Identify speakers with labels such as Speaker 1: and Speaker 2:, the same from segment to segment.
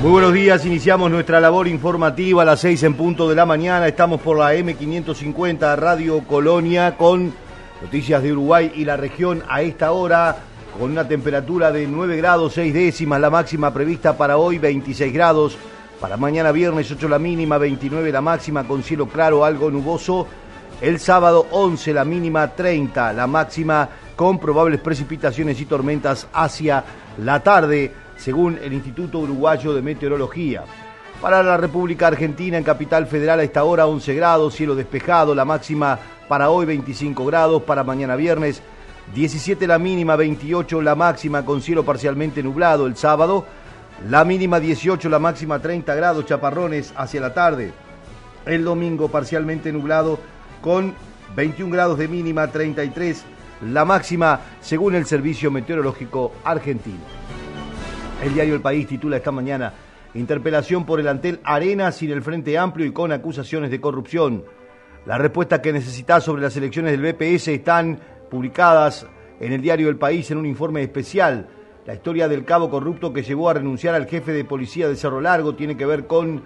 Speaker 1: Muy buenos días, iniciamos nuestra labor informativa a las 6 en punto de la mañana. Estamos por la M550 Radio Colonia con noticias de Uruguay y la región a esta hora con una temperatura de 9 grados 6 décimas, la máxima prevista para hoy 26 grados, para mañana viernes 8 la mínima, 29 la máxima con cielo claro, algo nuboso. El sábado 11 la mínima, 30 la máxima con probables precipitaciones y tormentas hacia la tarde según el Instituto Uruguayo de Meteorología. Para la República Argentina, en Capital Federal, a esta hora 11 grados, cielo despejado, la máxima para hoy 25 grados, para mañana viernes 17 la mínima, 28 la máxima con cielo parcialmente nublado el sábado, la mínima 18, la máxima 30 grados, chaparrones hacia la tarde. El domingo parcialmente nublado con 21 grados de mínima, 33 la máxima según el Servicio Meteorológico Argentino. El diario El País titula esta mañana Interpelación por el Antel Arena sin el Frente Amplio y con acusaciones de corrupción. Las respuestas que necesita sobre las elecciones del BPS están publicadas en el diario El País en un informe especial. La historia del cabo corrupto que llevó a renunciar al jefe de policía de Cerro Largo tiene que ver con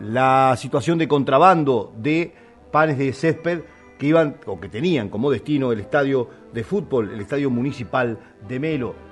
Speaker 1: la situación de contrabando de panes de césped que iban o que tenían como destino el estadio de fútbol, el estadio municipal de Melo.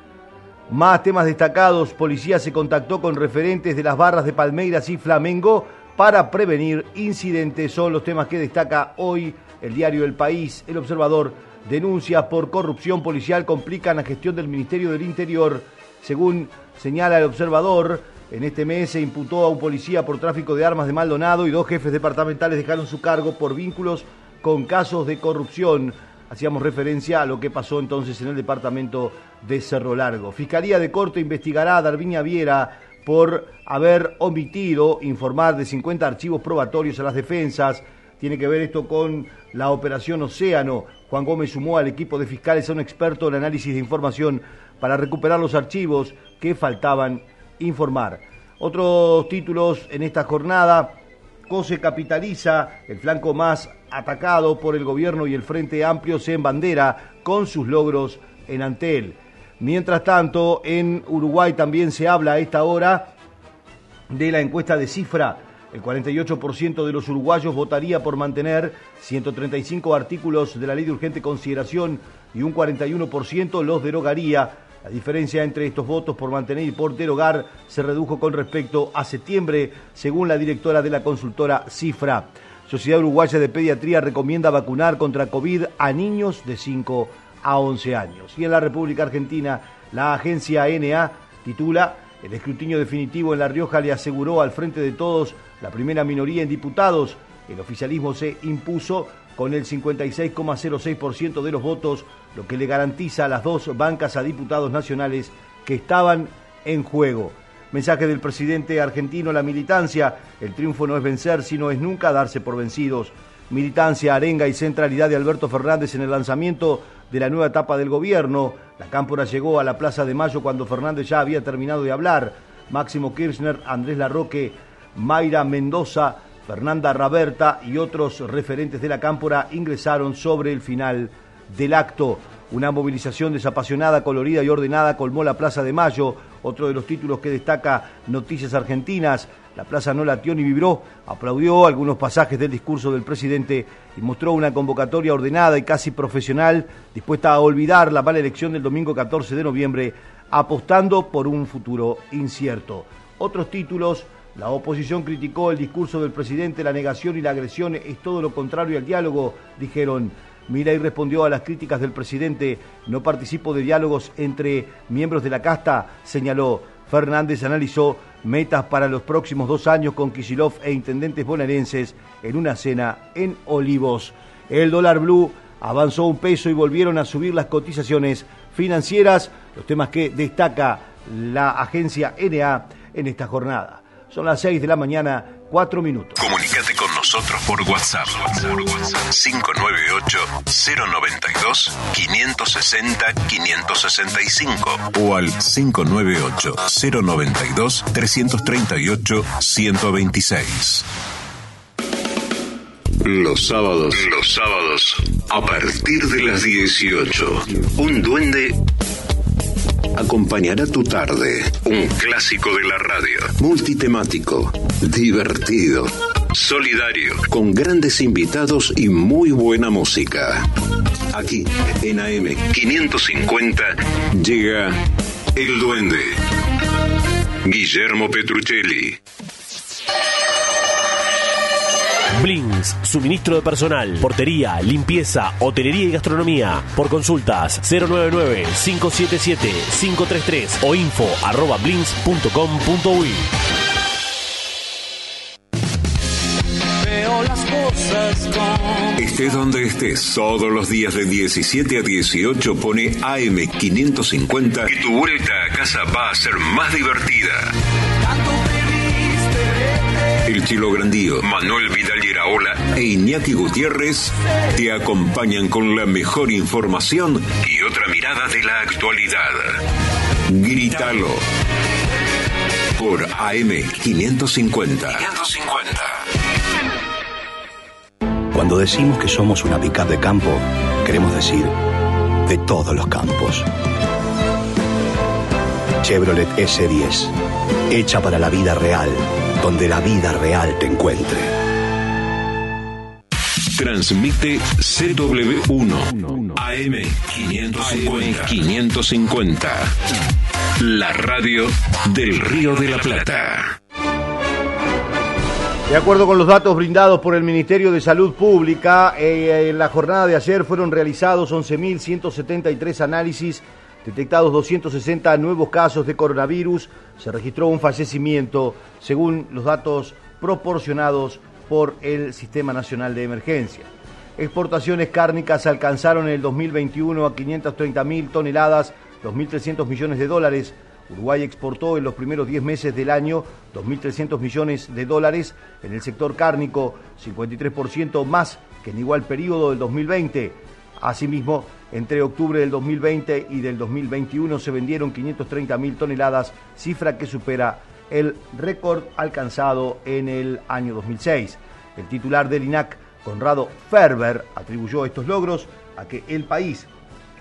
Speaker 1: Más temas destacados, policía se contactó con referentes de las barras de Palmeiras y Flamengo para prevenir incidentes. Son los temas que destaca hoy el diario El País. El observador denuncias por corrupción policial complican la gestión del Ministerio del Interior. Según señala el observador, en este mes se imputó a un policía por tráfico de armas de Maldonado y dos jefes departamentales dejaron su cargo por vínculos con casos de corrupción. Hacíamos referencia a lo que pasó entonces en el departamento de Cerro Largo. Fiscalía de Corte investigará a Darviña Viera por haber omitido informar de 50 archivos probatorios a las defensas. Tiene que ver esto con la operación Océano. Juan Gómez sumó al equipo de fiscales a un experto en análisis de información para recuperar los archivos que faltaban informar. Otros títulos en esta jornada. COSE capitaliza el flanco más atacado por el gobierno y el Frente Amplio se embandera con sus logros en Antel. Mientras tanto, en Uruguay también se habla a esta hora de la encuesta de cifra. El 48% de los uruguayos votaría por mantener 135 artículos de la ley de urgente consideración y un 41% los derogaría. La diferencia entre estos votos por mantener y por derogar se redujo con respecto a septiembre, según la directora de la consultora Cifra. Sociedad Uruguaya de Pediatría recomienda vacunar contra COVID a niños de 5 a 11 años. Y en la República Argentina, la agencia NA titula El escrutinio definitivo en La Rioja le aseguró al frente de todos la primera minoría en diputados. El oficialismo se impuso con el 56,06% de los votos, lo que le garantiza a las dos bancas a diputados nacionales que estaban en juego. Mensaje del presidente argentino, la militancia, el triunfo no es vencer, sino es nunca darse por vencidos. Militancia, arenga y centralidad de Alberto Fernández en el lanzamiento de la nueva etapa del gobierno. La cámpora llegó a la Plaza de Mayo cuando Fernández ya había terminado de hablar. Máximo Kirchner, Andrés Larroque, Mayra Mendoza, Fernanda Raberta y otros referentes de la cámpora ingresaron sobre el final del acto. Una movilización desapasionada, colorida y ordenada colmó la Plaza de Mayo, otro de los títulos que destaca Noticias Argentinas. La plaza no latió ni vibró, aplaudió algunos pasajes del discurso del presidente y mostró una convocatoria ordenada y casi profesional, dispuesta a olvidar la mala elección del domingo 14 de noviembre, apostando por un futuro incierto. Otros títulos, la oposición criticó el discurso del presidente, la negación y la agresión es todo lo contrario al diálogo, dijeron. Milei respondió a las críticas del presidente, no participo de diálogos entre miembros de la casta, señaló. Fernández analizó metas para los próximos dos años con Kisilov e intendentes bonaerenses en una cena en Olivos. El dólar blue avanzó un peso y volvieron a subir las cotizaciones financieras, los temas que destaca la agencia NA en esta jornada. Son las 6 de la mañana, 4 minutos.
Speaker 2: Con nosotros por WhatsApp. 598-092-560-565 o al 598-092-338-126. Los sábados, los sábados, a partir de las 18, un duende acompañará tu tarde. Un clásico de la radio. Multitemático, divertido, solidario, con grandes invitados y muy buena música. Aquí, en AM 550, llega El Duende. Guillermo Petruccelli.
Speaker 3: Blins, suministro de personal, portería, limpieza, hotelería y gastronomía. Por consultas 099-577-533 o info arroba blins.com.uy.
Speaker 2: Estés donde estés, todos los días de 17 a 18 pone AM550 y tu vuelta a casa va a ser más divertida. El Chilo Grandío, Manuel Vidal Iraola e Iñaki Gutiérrez te acompañan con la mejor información y otra mirada de la actualidad. Grítalo. Por AM550.
Speaker 4: Cuando decimos que somos una pickup de campo, queremos decir de todos los campos. Chevrolet S10, hecha para la vida real, donde la vida real te encuentre.
Speaker 2: Transmite CW1 AM550. 550. La radio del Río de la Plata.
Speaker 1: De acuerdo con los datos brindados por el Ministerio de Salud Pública, eh, en la jornada de ayer fueron realizados 11.173 análisis, detectados 260 nuevos casos de coronavirus, se registró un fallecimiento según los datos proporcionados por el Sistema Nacional de Emergencia. Exportaciones cárnicas alcanzaron en el 2021 a 530.000 toneladas, 2.300 millones de dólares, Uruguay exportó en los primeros 10 meses del año 2.300 millones de dólares en el sector cárnico, 53% más que en igual periodo del 2020. Asimismo, entre octubre del 2020 y del 2021 se vendieron 530.000 toneladas, cifra que supera el récord alcanzado en el año 2006. El titular del INAC, Conrado Ferber, atribuyó estos logros a que el país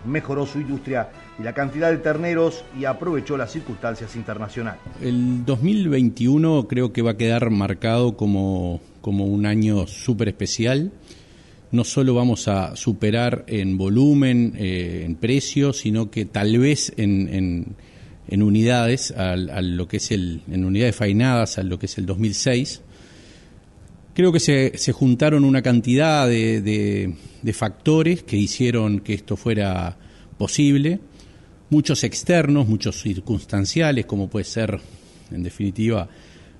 Speaker 1: mejoró su industria la cantidad de terneros y aprovechó las circunstancias internacionales.
Speaker 5: El 2021 creo que va a quedar marcado como, como un año súper especial. No solo vamos a superar en volumen, eh, en precio, sino que tal vez en, en, unidades, al, a lo que es el, en unidades fainadas, a lo que es el 2006. Creo que se, se juntaron una cantidad de factores que hicieron que esto fuera posible muchos externos, muchos circunstanciales, como puede ser, en definitiva,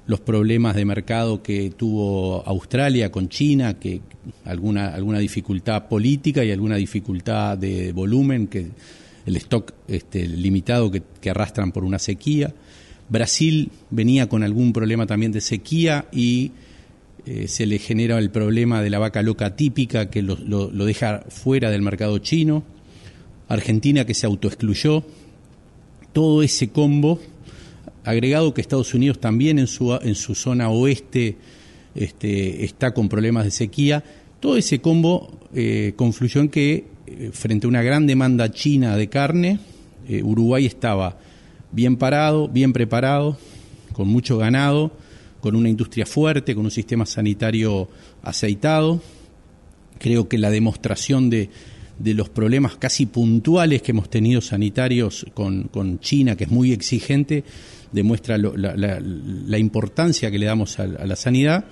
Speaker 5: los problemas de mercado que tuvo Australia con China, que alguna, alguna dificultad política y alguna dificultad de volumen, que el stock este, limitado que, arrastran por una sequía. Brasil venía con algún problema también de sequía y eh, se le genera el problema de la vaca loca típica que lo deja fuera del mercado chino. Argentina que se autoexcluyó, todo ese combo, agregado que Estados Unidos también en su, en su zona oeste este, está con problemas de sequía, todo ese combo eh, confluyó en que eh, frente a una gran demanda china de carne, eh, Uruguay estaba bien parado, bien preparado, con mucho ganado, con una industria fuerte, con un sistema sanitario aceitado. Creo que la demostración de, de los problemas casi puntuales que hemos tenido sanitarios con, con China, que es muy exigente, demuestra la, importancia que le damos a, la sanidad.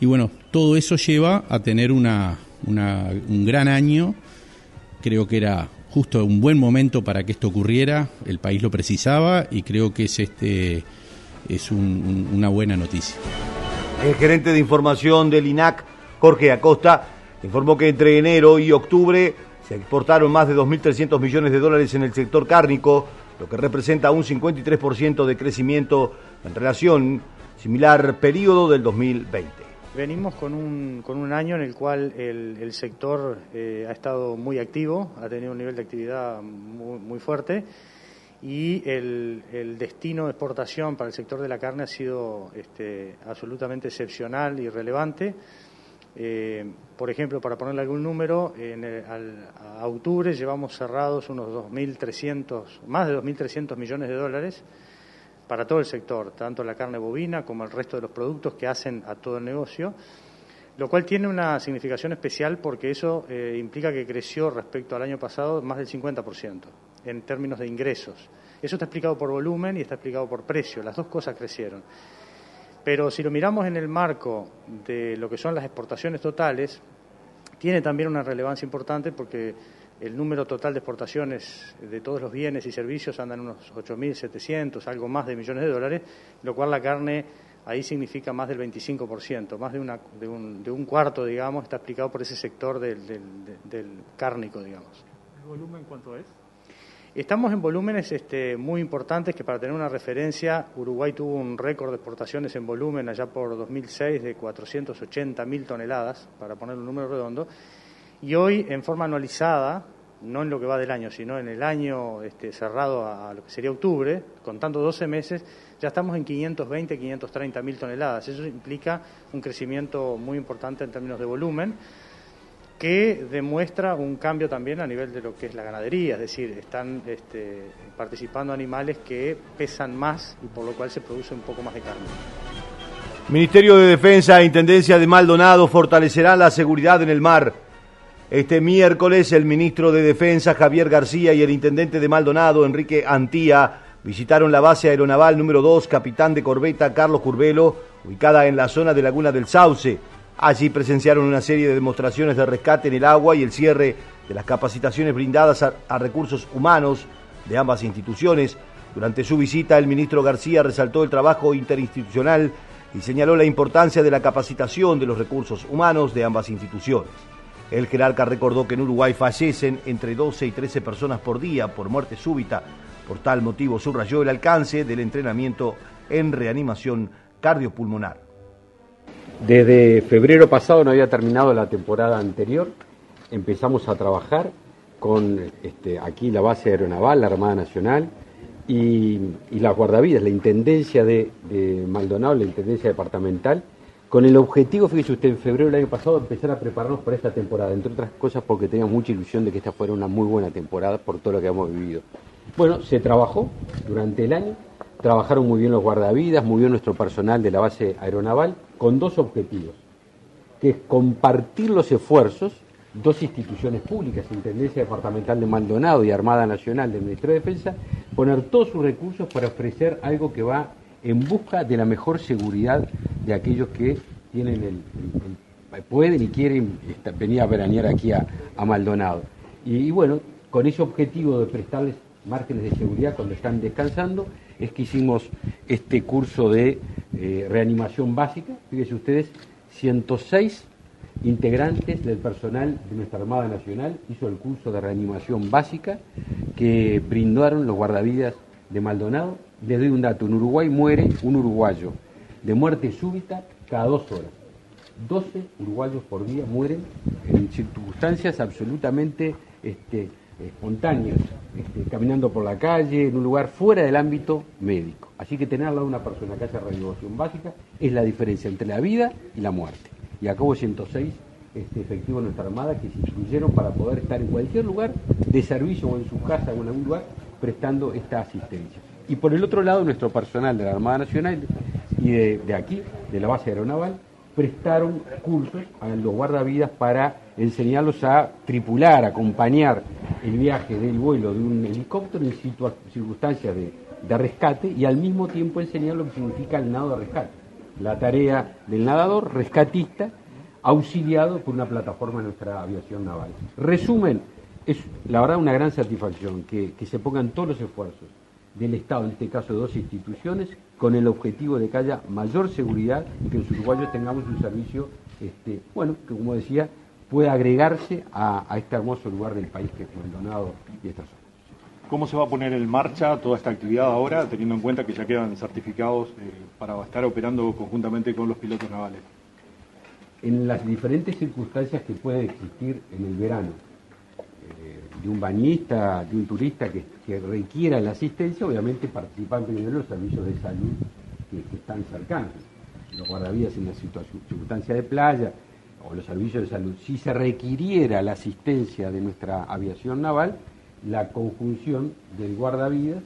Speaker 5: Y bueno, todo eso lleva a tener una, un gran año. Creo que era justo un buen momento para que esto ocurriera, el país lo precisaba y creo que es, este, es un, un, una buena noticia.
Speaker 1: El gerente de información del INAC, Jorge Acosta, informó que entre enero y octubre se exportaron más de 2.300 millones de dólares en el sector cárnico, lo que representa un 53% de crecimiento en relación similar periodo del 2020.
Speaker 6: Venimos con un, con un año en el cual el, sector eh, ha estado muy activo, ha tenido un nivel de actividad muy, fuerte y el, el, destino de exportación para el sector de la carne ha sido este, absolutamente excepcional y relevante
Speaker 7: Eh, por ejemplo, para ponerle algún número, en el- al- octubre llevamos cerrados unos 2.300, más de 2.300 millones de dólares para todo el sector, tanto la carne bovina como el resto de los productos que hacen a todo el negocio, lo cual tiene una significación especial porque eso eh, implica que creció respecto al año pasado más del 50% en términos de ingresos. Eso está explicado por volumen y está explicado por precio, las dos cosas crecieron. Pero si lo miramos en el marco de lo que son las exportaciones totales, tiene también una relevancia importante porque el número total de exportaciones de todos los bienes y servicios andan unos 8.700, algo más de millones de dólares, lo cual la carne ahí significa más del 25%, más de, una, de, un, de un cuarto, digamos, está explicado por ese sector del, del, del cárnico, digamos.
Speaker 8: ¿El volumen cuánto es?
Speaker 7: Estamos en volúmenes este, muy importantes que para tener una referencia, Uruguay tuvo un récord de exportaciones en volumen allá por 2006 de 480 mil toneladas, para poner un número redondo, y hoy en forma anualizada, no en lo que va del año, sino en el año este, cerrado a, lo que sería octubre, contando 12 meses, ya estamos en 520, 530 mil toneladas. Eso implica un crecimiento muy importante en términos de volumen que demuestra un cambio también a nivel de lo que es la ganadería, es decir, están este, participando animales que pesan más y por lo cual se produce un poco más de carne.
Speaker 1: Ministerio de Defensa e Intendencia de Maldonado fortalecerán la seguridad en el mar. Este miércoles el ministro de Defensa Javier García y el intendente de Maldonado Enrique Antía visitaron la base aeronaval número 2, capitán de corbeta Carlos Curvelo, ubicada en la zona de Laguna del Sauce. Allí presenciaron una serie de demostraciones de rescate en el agua y el cierre de las capacitaciones brindadas a, recursos humanos de ambas instituciones. Durante su visita, el ministro García resaltó el trabajo interinstitucional y señaló la importancia de la capacitación de los recursos humanos de ambas instituciones. El jerarca recordó que en Uruguay fallecen entre 12 y 13 personas por día por muerte súbita. Por tal motivo subrayó el alcance del entrenamiento en reanimación cardiopulmonar.
Speaker 9: Desde febrero pasado no había terminado la temporada anterior, empezamos a trabajar con este, aquí la base aeronaval, la Armada Nacional y, las guardavidas, la Intendencia de, de, Maldonado, la Intendencia Departamental, con el objetivo, fíjese usted, en febrero del año pasado empezar a prepararnos para esta temporada, entre otras cosas porque teníamos mucha ilusión de que esta fuera una muy buena temporada por todo lo que hemos vivido. Bueno, se trabajó durante el año, trabajaron muy bien los guardavidas, muy bien nuestro personal de la base aeronaval, con dos objetivos, que es compartir los esfuerzos, dos instituciones públicas, Intendencia Departamental de Maldonado y Armada Nacional del Ministerio de Defensa, poner todos sus recursos para ofrecer algo que va en busca de la mejor seguridad de aquellos que tienen el, pueden y quieren venir a veranear aquí a, Maldonado. Y bueno, con ese objetivo de prestarles márgenes de seguridad cuando están descansando, es que hicimos este curso de eh, reanimación básica. Fíjense ustedes, 106 integrantes del personal de nuestra Armada Nacional hizo el curso de reanimación básica que brindaron los guardavidas de Maldonado. Les doy un dato, en Uruguay muere un uruguayo de muerte súbita cada dos horas. 12 uruguayos por día mueren en circunstancias absolutamente este, espontáneas, este, caminando por la calle, en un lugar fuera del ámbito médico. Así que tener al lado una persona que hace reanimación básica es la diferencia entre la vida y la muerte. Y acabo 106 este, efectivos de nuestra Armada que se instruyeron para poder estar en cualquier lugar de servicio o en su casa o en algún lugar prestando esta asistencia. Y por el otro lado, nuestro personal de la Armada Nacional y de, de aquí, de la base aeronaval, prestaron cursos a los guardavidas para enseñarlos a tripular, a acompañar el viaje del vuelo de un helicóptero en circunstancias de, rescate y al mismo tiempo enseñar lo que significa el nado de rescate. La tarea del nadador rescatista auxiliado por una plataforma de nuestra aviación naval. Resumen, es la verdad una gran satisfacción que, que se pongan todos los esfuerzos del Estado, en este caso de dos instituciones, con el objetivo de que haya mayor seguridad y que los uruguayos tengamos un servicio, este, bueno, que como decía, pueda agregarse a, a, este hermoso lugar del país que es Maldonado y esta zona.
Speaker 8: ¿Cómo se va a poner en marcha toda esta actividad ahora, teniendo en cuenta que ya quedan certificados eh, para estar operando conjuntamente con los pilotos navales?
Speaker 9: En las diferentes circunstancias que puede existir en el verano, eh, de un bañista, de un turista que, que, requiera la asistencia, obviamente participan primero los servicios de salud que, que están cercanos. Los guardavidas en una circunstancia de playa, o los servicios de salud, si se requiriera la asistencia de nuestra aviación naval, la conjunción del guardavidas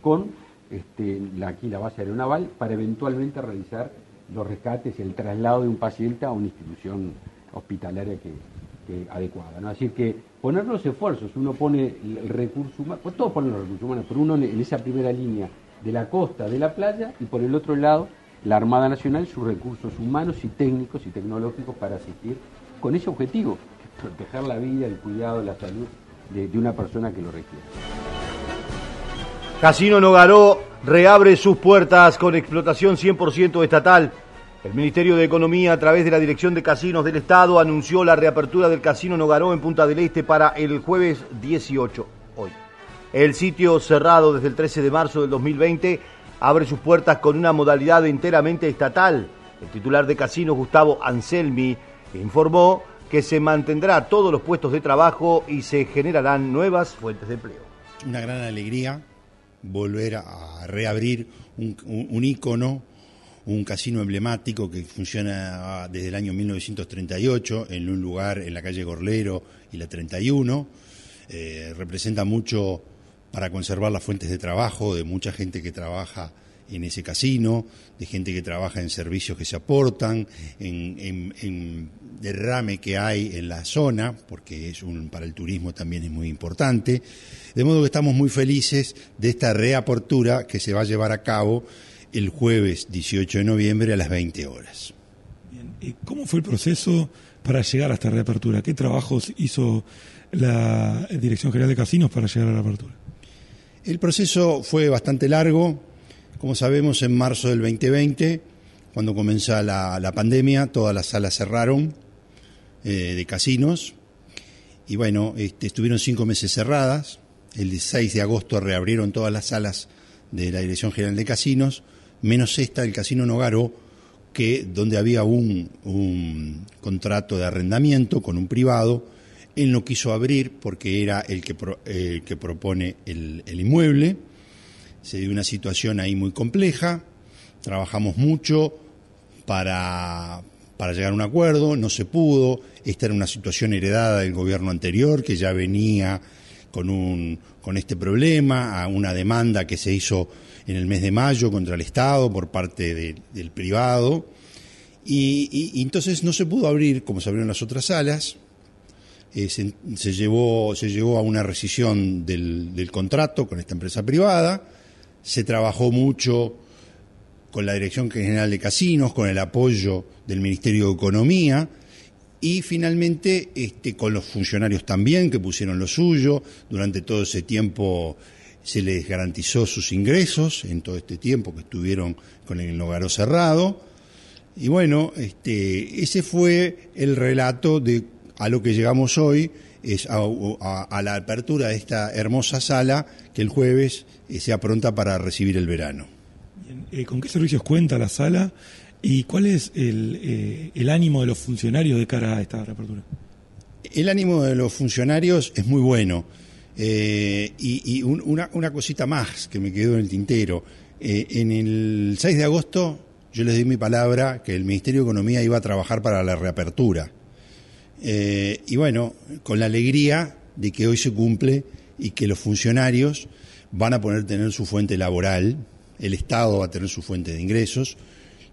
Speaker 9: con este, aquí la base aeronaval para eventualmente realizar los rescates y el traslado de un paciente a una institución hospitalaria que, que adecuada. ¿no? Así que poner los esfuerzos, uno pone el recurso humano, pues todos ponen los recursos humanos, pero uno en esa primera línea de la costa, de la playa, y por el otro lado la Armada Nacional sus recursos humanos y técnicos y tecnológicos para asistir con ese objetivo, proteger la vida, el cuidado, la salud de, una persona que lo requiere.
Speaker 1: Casino Nogaró reabre sus puertas con explotación 100% estatal. El Ministerio de Economía, a través de la Dirección de Casinos del Estado, anunció la reapertura del Casino Nogaró en Punta del Este para el jueves 18, hoy. El sitio, cerrado desde el 13 de marzo del 2020, abre sus puertas con una modalidad enteramente estatal. El titular de Casinos, Gustavo Anselmi, informó que se mantendrá todos los puestos de trabajo y se generarán nuevas fuentes de empleo.
Speaker 10: Una gran alegría volver a reabrir un, un, un ícono, un casino emblemático que funciona desde el año 1938 en un lugar en la calle Gorlero y la 31. Eh, representa mucho para conservar las fuentes de trabajo de mucha gente que trabaja en ese casino, de gente que trabaja en servicios que se aportan, en, derrame que hay en la zona, porque es un, para el turismo también es muy importante. De modo que estamos muy felices de esta reapertura que se va a llevar a cabo el jueves 18 de noviembre a las 20 horas.
Speaker 11: Bien. ¿Cómo fue el proceso para llegar a esta reapertura? ¿Qué trabajos hizo la Dirección General de Casinos para llegar a la apertura?
Speaker 10: El proceso fue bastante largo. Como sabemos, en marzo del 2020, cuando comenzó la, pandemia, todas las salas cerraron eh, de casinos. Y bueno, este, estuvieron cinco meses cerradas. El 16 de agosto reabrieron todas las salas de la Dirección General de Casinos, menos esta, el Casino Nogaro, que donde había un contrato de arrendamiento con un privado, él no quiso abrir porque era el que, pro, el que propone el, el, inmueble. Se dio una situación ahí muy compleja. Trabajamos mucho para, para llegar a un acuerdo, no se pudo. Esta era una situación heredada del gobierno anterior que ya venía con, un, con este problema, a una demanda que se hizo en el mes de mayo contra el Estado por parte de, del privado. Y, y, y, entonces no se pudo abrir como se abrieron las otras salas. Eh, se, llevó, se llevó a una rescisión del, del contrato con esta empresa privada. Se trabajó mucho con la Dirección General de Casinos, con el apoyo del Ministerio de Economía y finalmente este, con los funcionarios también que pusieron lo suyo. Durante todo ese tiempo se les garantizó sus ingresos en todo este tiempo que estuvieron con el hogar cerrado. Y bueno, este, ese fue el relato de a lo que llegamos hoy, es a, a, a la apertura de esta hermosa sala que el jueves eh, sea pronta para recibir el verano.
Speaker 11: Bien, eh, ¿Con qué servicios cuenta la sala y cuál es el, eh, el ánimo de los funcionarios de cara a esta reapertura?
Speaker 10: El ánimo de los funcionarios es muy bueno. Eh, y, y un, una, una, cosita más que me quedó en el tintero. Eh, en el 6 de agosto yo les di mi palabra que el Ministerio de Economía iba a trabajar para la reapertura. Eh, y bueno, con la alegría de que hoy se cumple y que los funcionarios van a poder tener su fuente laboral, el Estado va a tener su fuente de ingresos,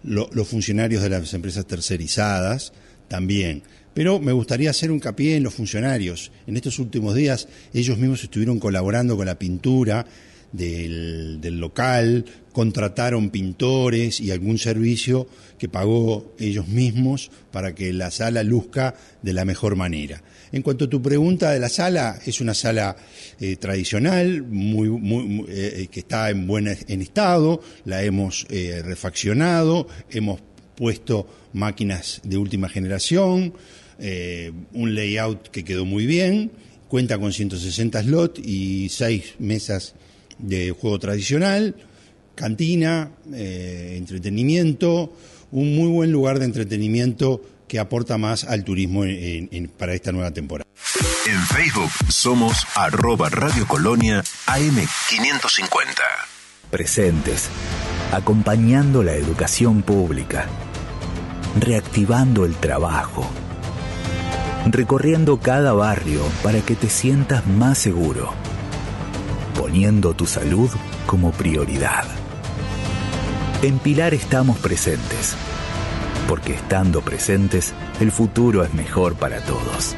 Speaker 10: lo, los funcionarios de las empresas tercerizadas también. Pero me gustaría hacer un hincapié en los funcionarios. En estos últimos días ellos mismos estuvieron colaborando con la pintura del, del, local, contrataron pintores y algún servicio que pagó ellos mismos para que la sala luzca de la mejor manera. En cuanto a tu pregunta de la sala, es una sala eh, tradicional, muy, muy, eh, que está en buen en estado, la hemos eh, refaccionado, hemos puesto máquinas de última generación, eh, un layout que quedó muy bien, cuenta con 160 slots y 6 mesas de juego tradicional, cantina, eh, entretenimiento, un muy buen lugar de entretenimiento que aporta más al turismo en, en, para esta nueva temporada.
Speaker 2: En Facebook somos arroba Radio Colonia AM550.
Speaker 12: Presentes, acompañando la educación pública, reactivando el trabajo, recorriendo cada barrio para que te sientas más seguro, poniendo tu salud como prioridad. En Pilar estamos presentes, porque estando presentes, el futuro es mejor para todos.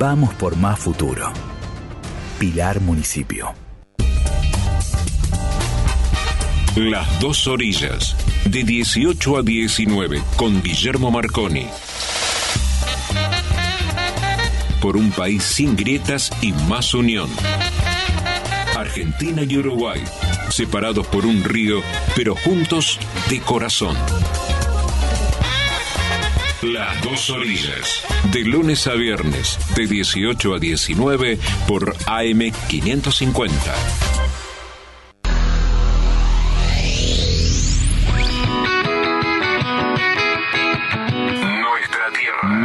Speaker 12: Vamos por más futuro. Pilar Municipio.
Speaker 2: Las dos orillas, de 18 a 19, con Guillermo Marconi. Por un país sin grietas y más unión. Argentina y Uruguay, separados por un río, pero juntos de corazón. Las dos orillas, de lunes a viernes, de 18 a 19 por AM550.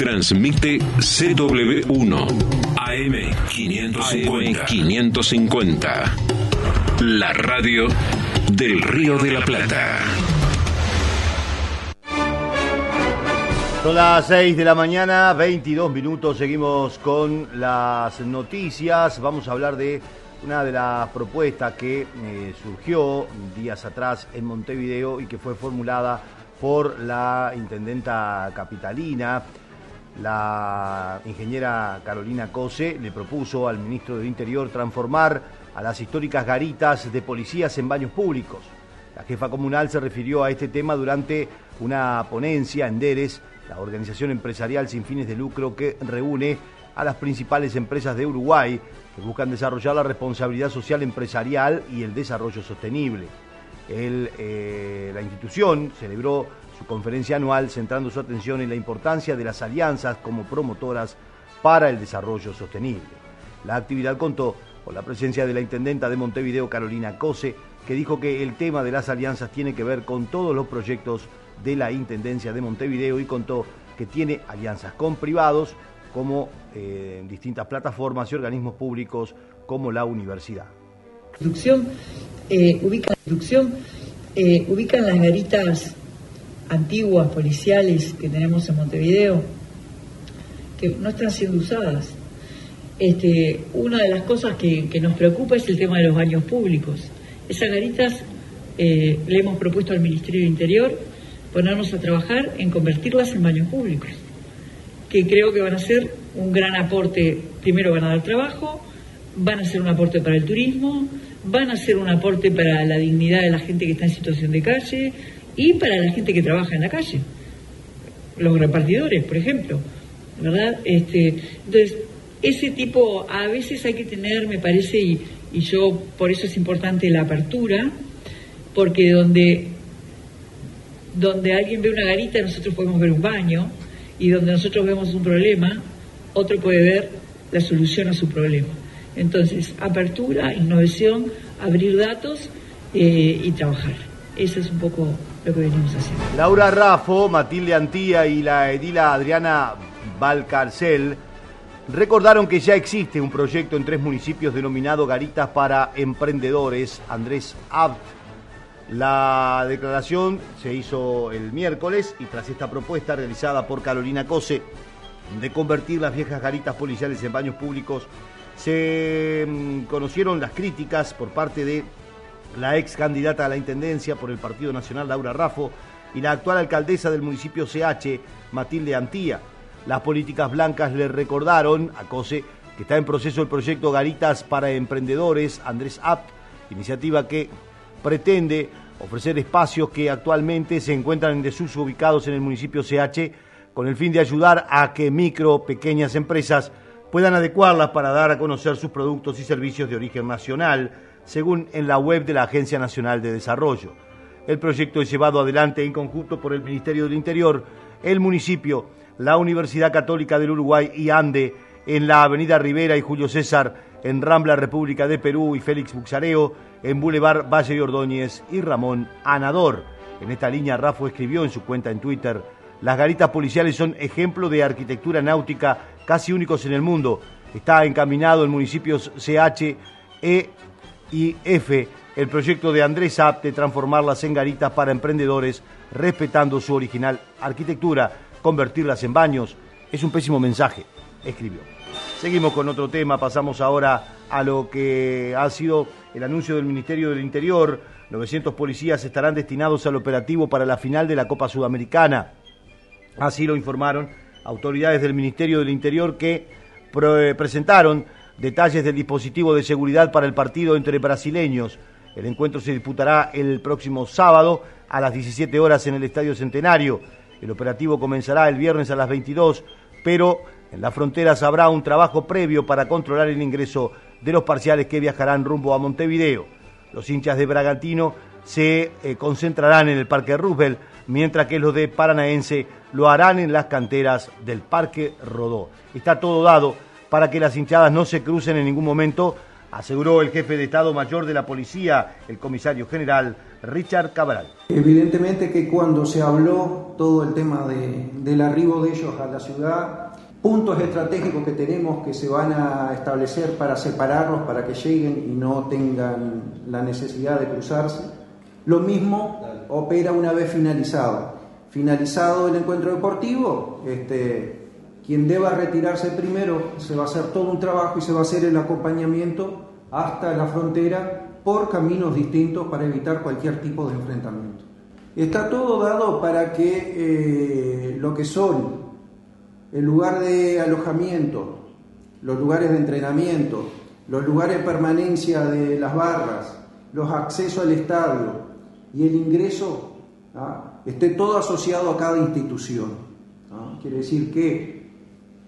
Speaker 2: Transmite CW1 AM 550. 550. La radio del Río de la Plata.
Speaker 1: Son las 6 de la mañana, 22 minutos, seguimos con las noticias. Vamos a hablar de una de las propuestas que eh, surgió días atrás en Montevideo y que fue formulada por la intendenta capitalina. La ingeniera Carolina Cose le propuso al ministro del Interior transformar a las históricas garitas de policías en baños públicos. La jefa comunal se refirió a este tema durante una ponencia en Deres, la organización empresarial sin fines de lucro que reúne a las principales empresas de Uruguay que buscan desarrollar la responsabilidad social empresarial y el desarrollo sostenible. Eh, la institución celebró su conferencia anual centrando su atención en la importancia de las alianzas como promotoras para el desarrollo sostenible. La actividad contó con la presencia de la intendenta de Montevideo, Carolina Cose, que dijo que el tema de las alianzas tiene que ver con todos los proyectos de la Intendencia de Montevideo y contó que tiene alianzas con privados como eh, distintas plataformas y organismos públicos como la universidad.
Speaker 13: Producción, eh, ubica, eh, ubican las garitas antiguas policiales que tenemos en Montevideo, que no están siendo usadas. Este, una de las cosas que, nos preocupa es el tema de los baños públicos. Esas garitas eh, le hemos propuesto al Ministerio de Interior ponernos a trabajar en convertirlas en baños públicos, que creo que van a ser un gran aporte, primero van a dar trabajo, van a ser un aporte para el turismo, van a ser un aporte para la dignidad de la gente que está en situación de calle y para la gente que trabaja en la calle, los repartidores, por ejemplo, ¿verdad? Este, entonces, ese tipo, a veces hay que tener, me parece, y, y yo por eso es importante la apertura, porque donde donde alguien ve una garita, nosotros podemos ver un baño, y donde nosotros vemos un problema, otro puede ver la solución a su problema. Entonces, apertura, innovación, abrir datos eh, y trabajar. Eso es un poco lo que venimos haciendo.
Speaker 1: Laura Raffo, Matilde Antía y la edila Adriana Valcarcel recordaron que ya existe un proyecto en tres municipios denominado Garitas para Emprendedores. Andrés Abt la declaración se hizo el miércoles y tras esta propuesta realizada por Carolina Cose de convertir las viejas garitas policiales en baños públicos, se mm, conocieron las críticas por parte de la ex candidata a la Intendencia por el Partido Nacional, Laura Raffo, y la actual alcaldesa del municipio CH, Matilde Antía. las políticas blancas le recordaron a COSE que está en proceso el proyecto Garitas para Emprendedores, Andrés Apt, iniciativa que pretende ofrecer espacios que actualmente se encuentran en desuso ubicados en el municipio CH con el fin de ayudar a que micro, pequeñas empresas puedan adecuarlas para dar a conocer sus productos y servicios de origen nacional, según en la web de la Agencia Nacional de Desarrollo. El proyecto es llevado adelante en conjunto por el Ministerio del Interior, el municipio, la Universidad Católica del Uruguay y ANDE en la Avenida Rivera y Julio César, en Rambla República de Perú y Félix Buxareo, en Boulevard Valle de Ordóñez y Ramón Anador. En esta línea, Rafa escribió en su cuenta en Twitter, las garitas policiales son ejemplo de arquitectura náutica casi únicos en el mundo. Está encaminado en municipios CH, E y F el proyecto de Andrés de transformarlas en garitas para emprendedores, respetando su original arquitectura, convertirlas en baños. Es un pésimo mensaje, escribió. Seguimos con otro tema, pasamos ahora a lo que ha sido el anuncio del Ministerio del Interior. 900 policías estarán destinados al operativo para la final de la Copa Sudamericana. Así lo informaron autoridades del Ministerio del Interior que pre- presentaron detalles del dispositivo de seguridad para el partido entre brasileños. El encuentro se disputará el próximo sábado a las 17 horas en el Estadio Centenario. El operativo comenzará el viernes a las 22, pero en las fronteras habrá un trabajo previo para controlar el ingreso de los parciales que viajarán rumbo a Montevideo. Los hinchas de Bragantino se eh, concentrarán en el Parque Roosevelt, mientras que los de Paranaense lo harán en las canteras del Parque Rodó. Está todo dado para que las hinchadas no se crucen en ningún momento, aseguró el jefe de Estado Mayor de la Policía, el comisario general Richard Cabral.
Speaker 14: Evidentemente que cuando se habló todo el tema de- del arribo de ellos a la ciudad, puntos estratégicos que tenemos que se van a establecer para separarlos, para que lleguen y no tengan la necesidad de cruzarse. Lo mismo opera una vez finalizado. Finalizado el encuentro deportivo, este, quien deba retirarse primero, se va a hacer todo un trabajo y se va a hacer el acompañamiento hasta la frontera por caminos distintos para evitar cualquier tipo de enfrentamiento. Está todo dado para que eh, lo que son el lugar de alojamiento, los lugares de entrenamiento, los lugares de permanencia de las barras, los accesos al estadio y el ingreso ¿ah? esté todo asociado a cada institución. ¿ah? Quiere decir que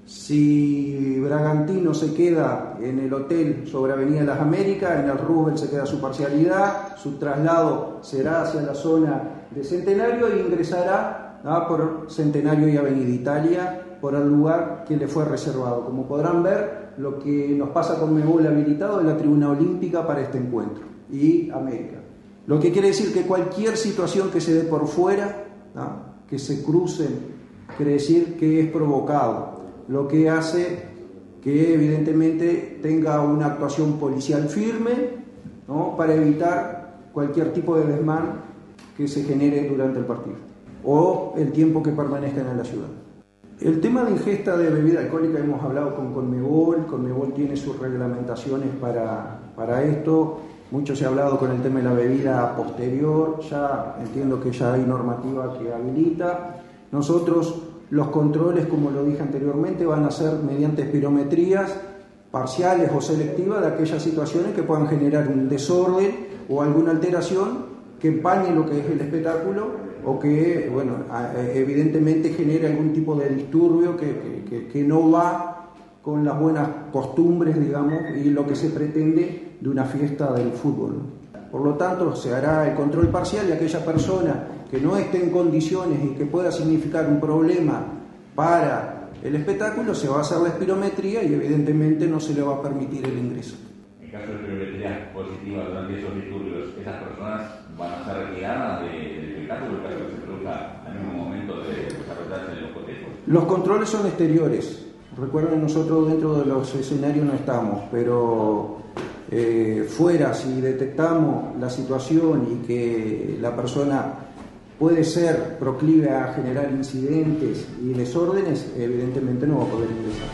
Speaker 14: si Bragantino se queda en el hotel sobre Avenida Las Américas, en el Roosevelt se queda su parcialidad, su traslado será hacia la zona de Centenario e ingresará por Centenario y Avenida Italia por el lugar que le fue reservado. Como podrán ver, lo que nos pasa con Mebol habilitado es la tribuna olímpica para este encuentro y América. Lo que quiere decir que cualquier situación que se dé por fuera, que se crucen, quiere decir que es provocado, lo que hace que evidentemente tenga una actuación policial firme ¿no? para evitar cualquier tipo de desmán que se genere durante el partido o el tiempo que permanezcan en la ciudad. El tema de ingesta de bebida alcohólica hemos hablado con Conmebol, Conmebol tiene sus reglamentaciones para, para esto, mucho se ha hablado con el tema de la bebida posterior, ya entiendo que ya hay normativa que habilita. Nosotros los controles, como lo dije anteriormente, van a ser mediante espirometrías parciales o selectivas de aquellas situaciones que puedan generar un desorden o alguna alteración que empañe lo que es el espectáculo o que, bueno, a- evidentemente genere algún tipo de disturbio que- que no va con las buenas costumbres, digamos, y lo que se pretende de una fiesta del fútbol. Por lo tanto, se hará el control parcial y aquella persona que no esté en condiciones y que pueda significar un problema para el espectáculo, se va a hacer la espirometría y evidentemente no se le va a permitir el ingreso.
Speaker 15: En caso de prioridad positiva durante esos disturbios, ¿esas personas van a ser retiradas de- del espectáculo en caso que se produzca al mismo momento de desarrollarse en los cotejos?
Speaker 14: Los controles son exteriores. Recuerden, nosotros dentro de los escenarios no estamos, pero eh, fuera, si detectamos la situación y que la persona puede ser proclive a generar incidentes y desórdenes, evidentemente no va a poder ingresar.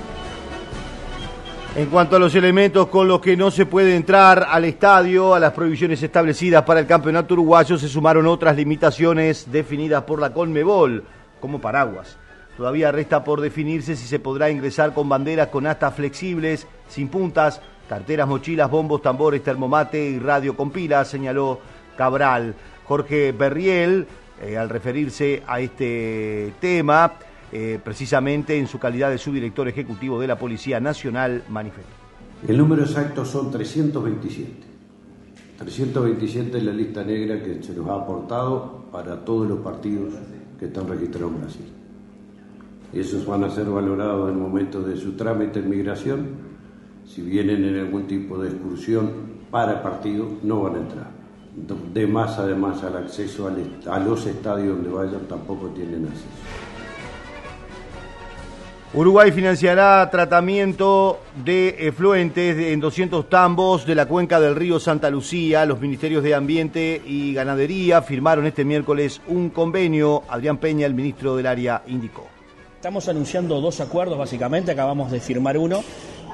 Speaker 1: En cuanto a los elementos con los que no se puede entrar al estadio, a las prohibiciones establecidas para el campeonato uruguayo se sumaron otras limitaciones definidas por la Conmebol, como paraguas. Todavía resta por definirse si se podrá ingresar con banderas con astas flexibles, sin puntas, carteras, mochilas, bombos, tambores, termomate y radio con pilas, señaló Cabral. Jorge Berriel, eh, al referirse a este tema, eh, precisamente en su calidad de subdirector ejecutivo de la Policía Nacional, manifestó.
Speaker 16: El número exacto son 327. 327 es la lista negra que se nos ha aportado para todos los partidos que están registrados en Brasil. Esos van a ser valorados en el momento de su trámite en migración. Si vienen en algún tipo de excursión para partido, no van a entrar. De más, además, al acceso al a los estadios donde vayan, tampoco tienen acceso.
Speaker 1: Uruguay financiará tratamiento de efluentes en 200 tambos de la cuenca del río Santa Lucía. Los ministerios de Ambiente y Ganadería firmaron este miércoles un convenio. Adrián Peña, el ministro del área, indicó.
Speaker 17: Estamos anunciando dos acuerdos, básicamente, acabamos de firmar uno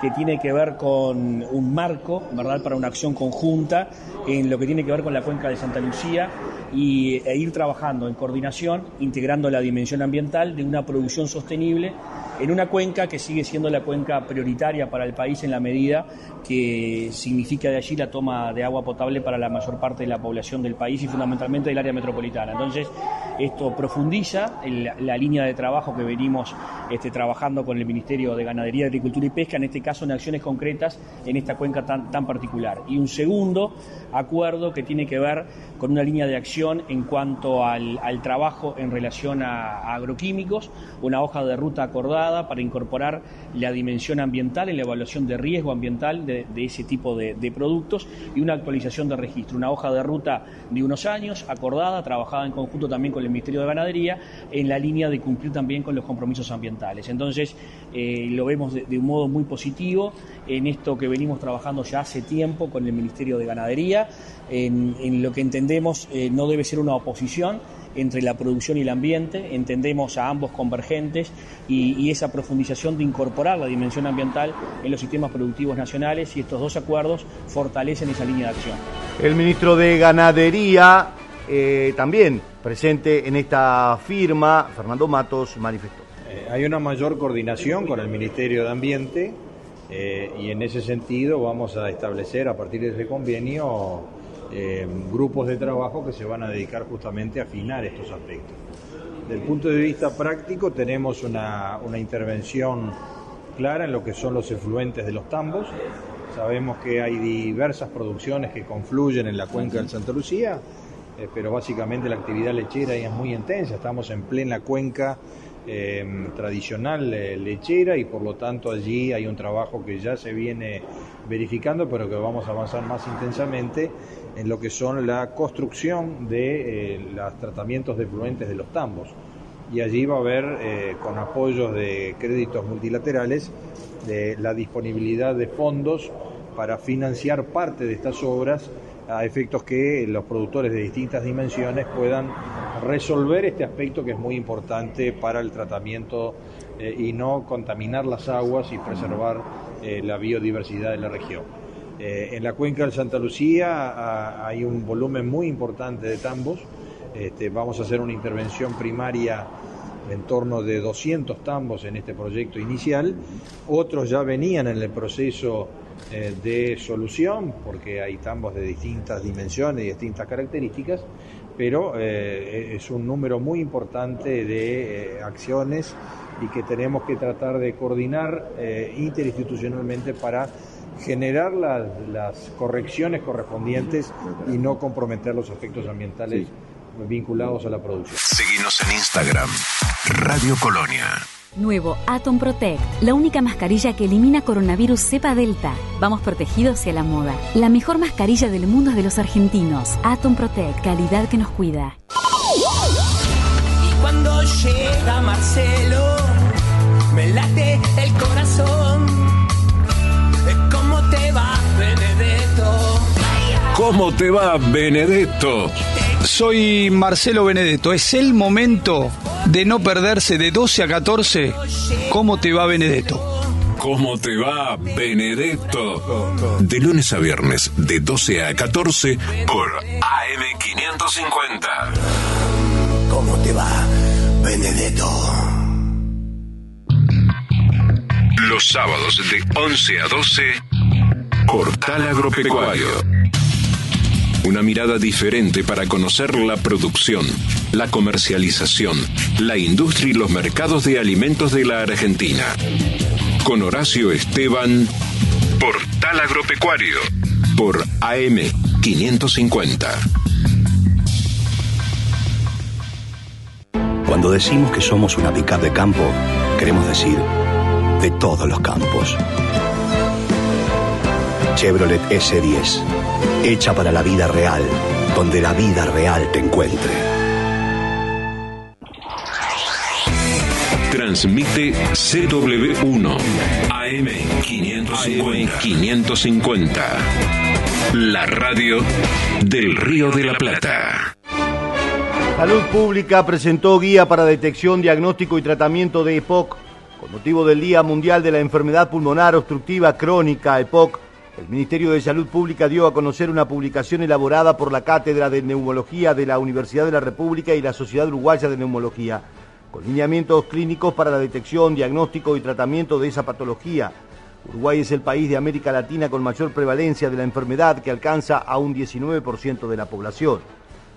Speaker 17: que tiene que ver con un marco, ¿verdad?, para una acción conjunta en lo que tiene que ver con la cuenca de Santa Lucía y, e ir trabajando en coordinación, integrando la dimensión ambiental de una producción sostenible en una cuenca que sigue siendo la cuenca prioritaria para el país en la medida que significa de allí la toma de agua potable para la mayor parte de la población del país y fundamentalmente del área metropolitana. Entonces, esto profundiza la línea de trabajo que venimos este, trabajando con el Ministerio de Ganadería, Agricultura y Pesca, en este caso en acciones concretas en esta cuenca tan, tan particular. Y un segundo acuerdo que tiene que ver con una línea de acción en cuanto al, trabajo en relación a, agroquímicos, una hoja de ruta acordada para incorporar la dimensión ambiental en la evaluación de riesgo ambiental de, ese tipo de, productos y una actualización de registro, una hoja de ruta de unos años acordada, trabajada en conjunto también con el Ministerio de Ganadería en la línea de cumplir también con los compromisos ambientales. Entonces, eh, lo vemos de un modo muy positivo en esto que venimos trabajando ya hace tiempo con el Ministerio de Ganadería, en, en lo que entendemos eh, no debe ser una oposición entre la producción y el ambiente, entendemos a ambos convergentes y, y esa profundización de incorporar la dimensión ambiental en los sistemas productivos nacionales y estos dos acuerdos fortalecen esa línea de acción.
Speaker 1: El ministro de Ganadería, eh, también presente en esta firma, Fernando Matos, manifestó.
Speaker 18: Eh, hay una mayor coordinación con el Ministerio de Ambiente eh, y en ese sentido vamos a establecer a partir de ese convenio eh, grupos de trabajo que se van a dedicar justamente a afinar estos aspectos. Desde el punto de vista práctico tenemos una, una intervención clara en lo que son los efluentes de los tambos. Sabemos que hay diversas producciones que confluyen en la cuenca del Santa Lucía, eh, pero básicamente la actividad lechera es muy intensa. Estamos en plena cuenca eh, tradicional eh, lechera y por lo tanto allí hay un trabajo que ya se viene verificando, pero que vamos a avanzar más intensamente en lo que son la construcción de eh, los tratamientos de efluentes de los tambos. Y allí va a haber, eh, con apoyos de créditos multilaterales, de la disponibilidad de fondos para financiar parte de estas obras a efectos que los productores de distintas dimensiones puedan resolver este aspecto que es muy importante para el tratamiento eh, y no contaminar las aguas y preservar eh, la biodiversidad de la región. Eh, en la cuenca del Santa Lucía hay un volumen muy importante de tambos. Este, vamos a hacer una intervención primaria en torno de 200 tambos en este proyecto inicial. Otros ya venían en el proceso eh, de solución, porque hay tambos de distintas dimensiones y distintas características, pero eh, es un número muy importante de eh, acciones y que tenemos que tratar de coordinar eh, interinstitucionalmente para generar las, las correcciones correspondientes y no comprometer los efectos ambientales vinculados a la producción.
Speaker 2: Seguinos en Instagram, Radio Colonia.
Speaker 19: Nuevo Atom Protect, la única mascarilla que elimina coronavirus cepa delta. Vamos protegidos hacia la moda. La mejor mascarilla del mundo es de los argentinos. Atom Protect, calidad que nos cuida.
Speaker 20: Y cuando llega Marcelo, me late el corazón. ¿Cómo te va, Benedetto?
Speaker 2: ¿Cómo te va, Benedetto?
Speaker 21: Soy Marcelo Benedetto. Es el momento de no perderse de 12 a 14. ¿Cómo te va, Benedetto?
Speaker 2: ¿Cómo te va, Benedetto? De lunes a viernes, de 12 a 14, por AM550.
Speaker 20: ¿Cómo te va, Benedetto?
Speaker 2: Los sábados de 11 a 12, Portal Agropecuario. Una mirada diferente para conocer la producción, la comercialización, la industria y los mercados de alimentos de la Argentina. Con Horacio Esteban, Portal Agropecuario, por AM 550.
Speaker 4: Cuando decimos que somos una pickup de campo, queremos decir de todos los campos. Chevrolet S10, hecha para la vida real, donde la vida real te encuentre.
Speaker 2: Transmite CW1 AM 550. 550. La radio del Río de la Plata.
Speaker 1: Salud Pública presentó guía para detección, diagnóstico y tratamiento de EPOC. Con motivo del Día Mundial de la Enfermedad Pulmonar Obstructiva Crónica, EPOC, el Ministerio de Salud Pública dio a conocer una publicación elaborada por la Cátedra de Neumología de la Universidad de la República y la Sociedad Uruguaya de Neumología, con lineamientos clínicos para la detección, diagnóstico y tratamiento de esa patología. Uruguay es el país de América Latina con mayor prevalencia de la enfermedad que alcanza a un 19% de la población.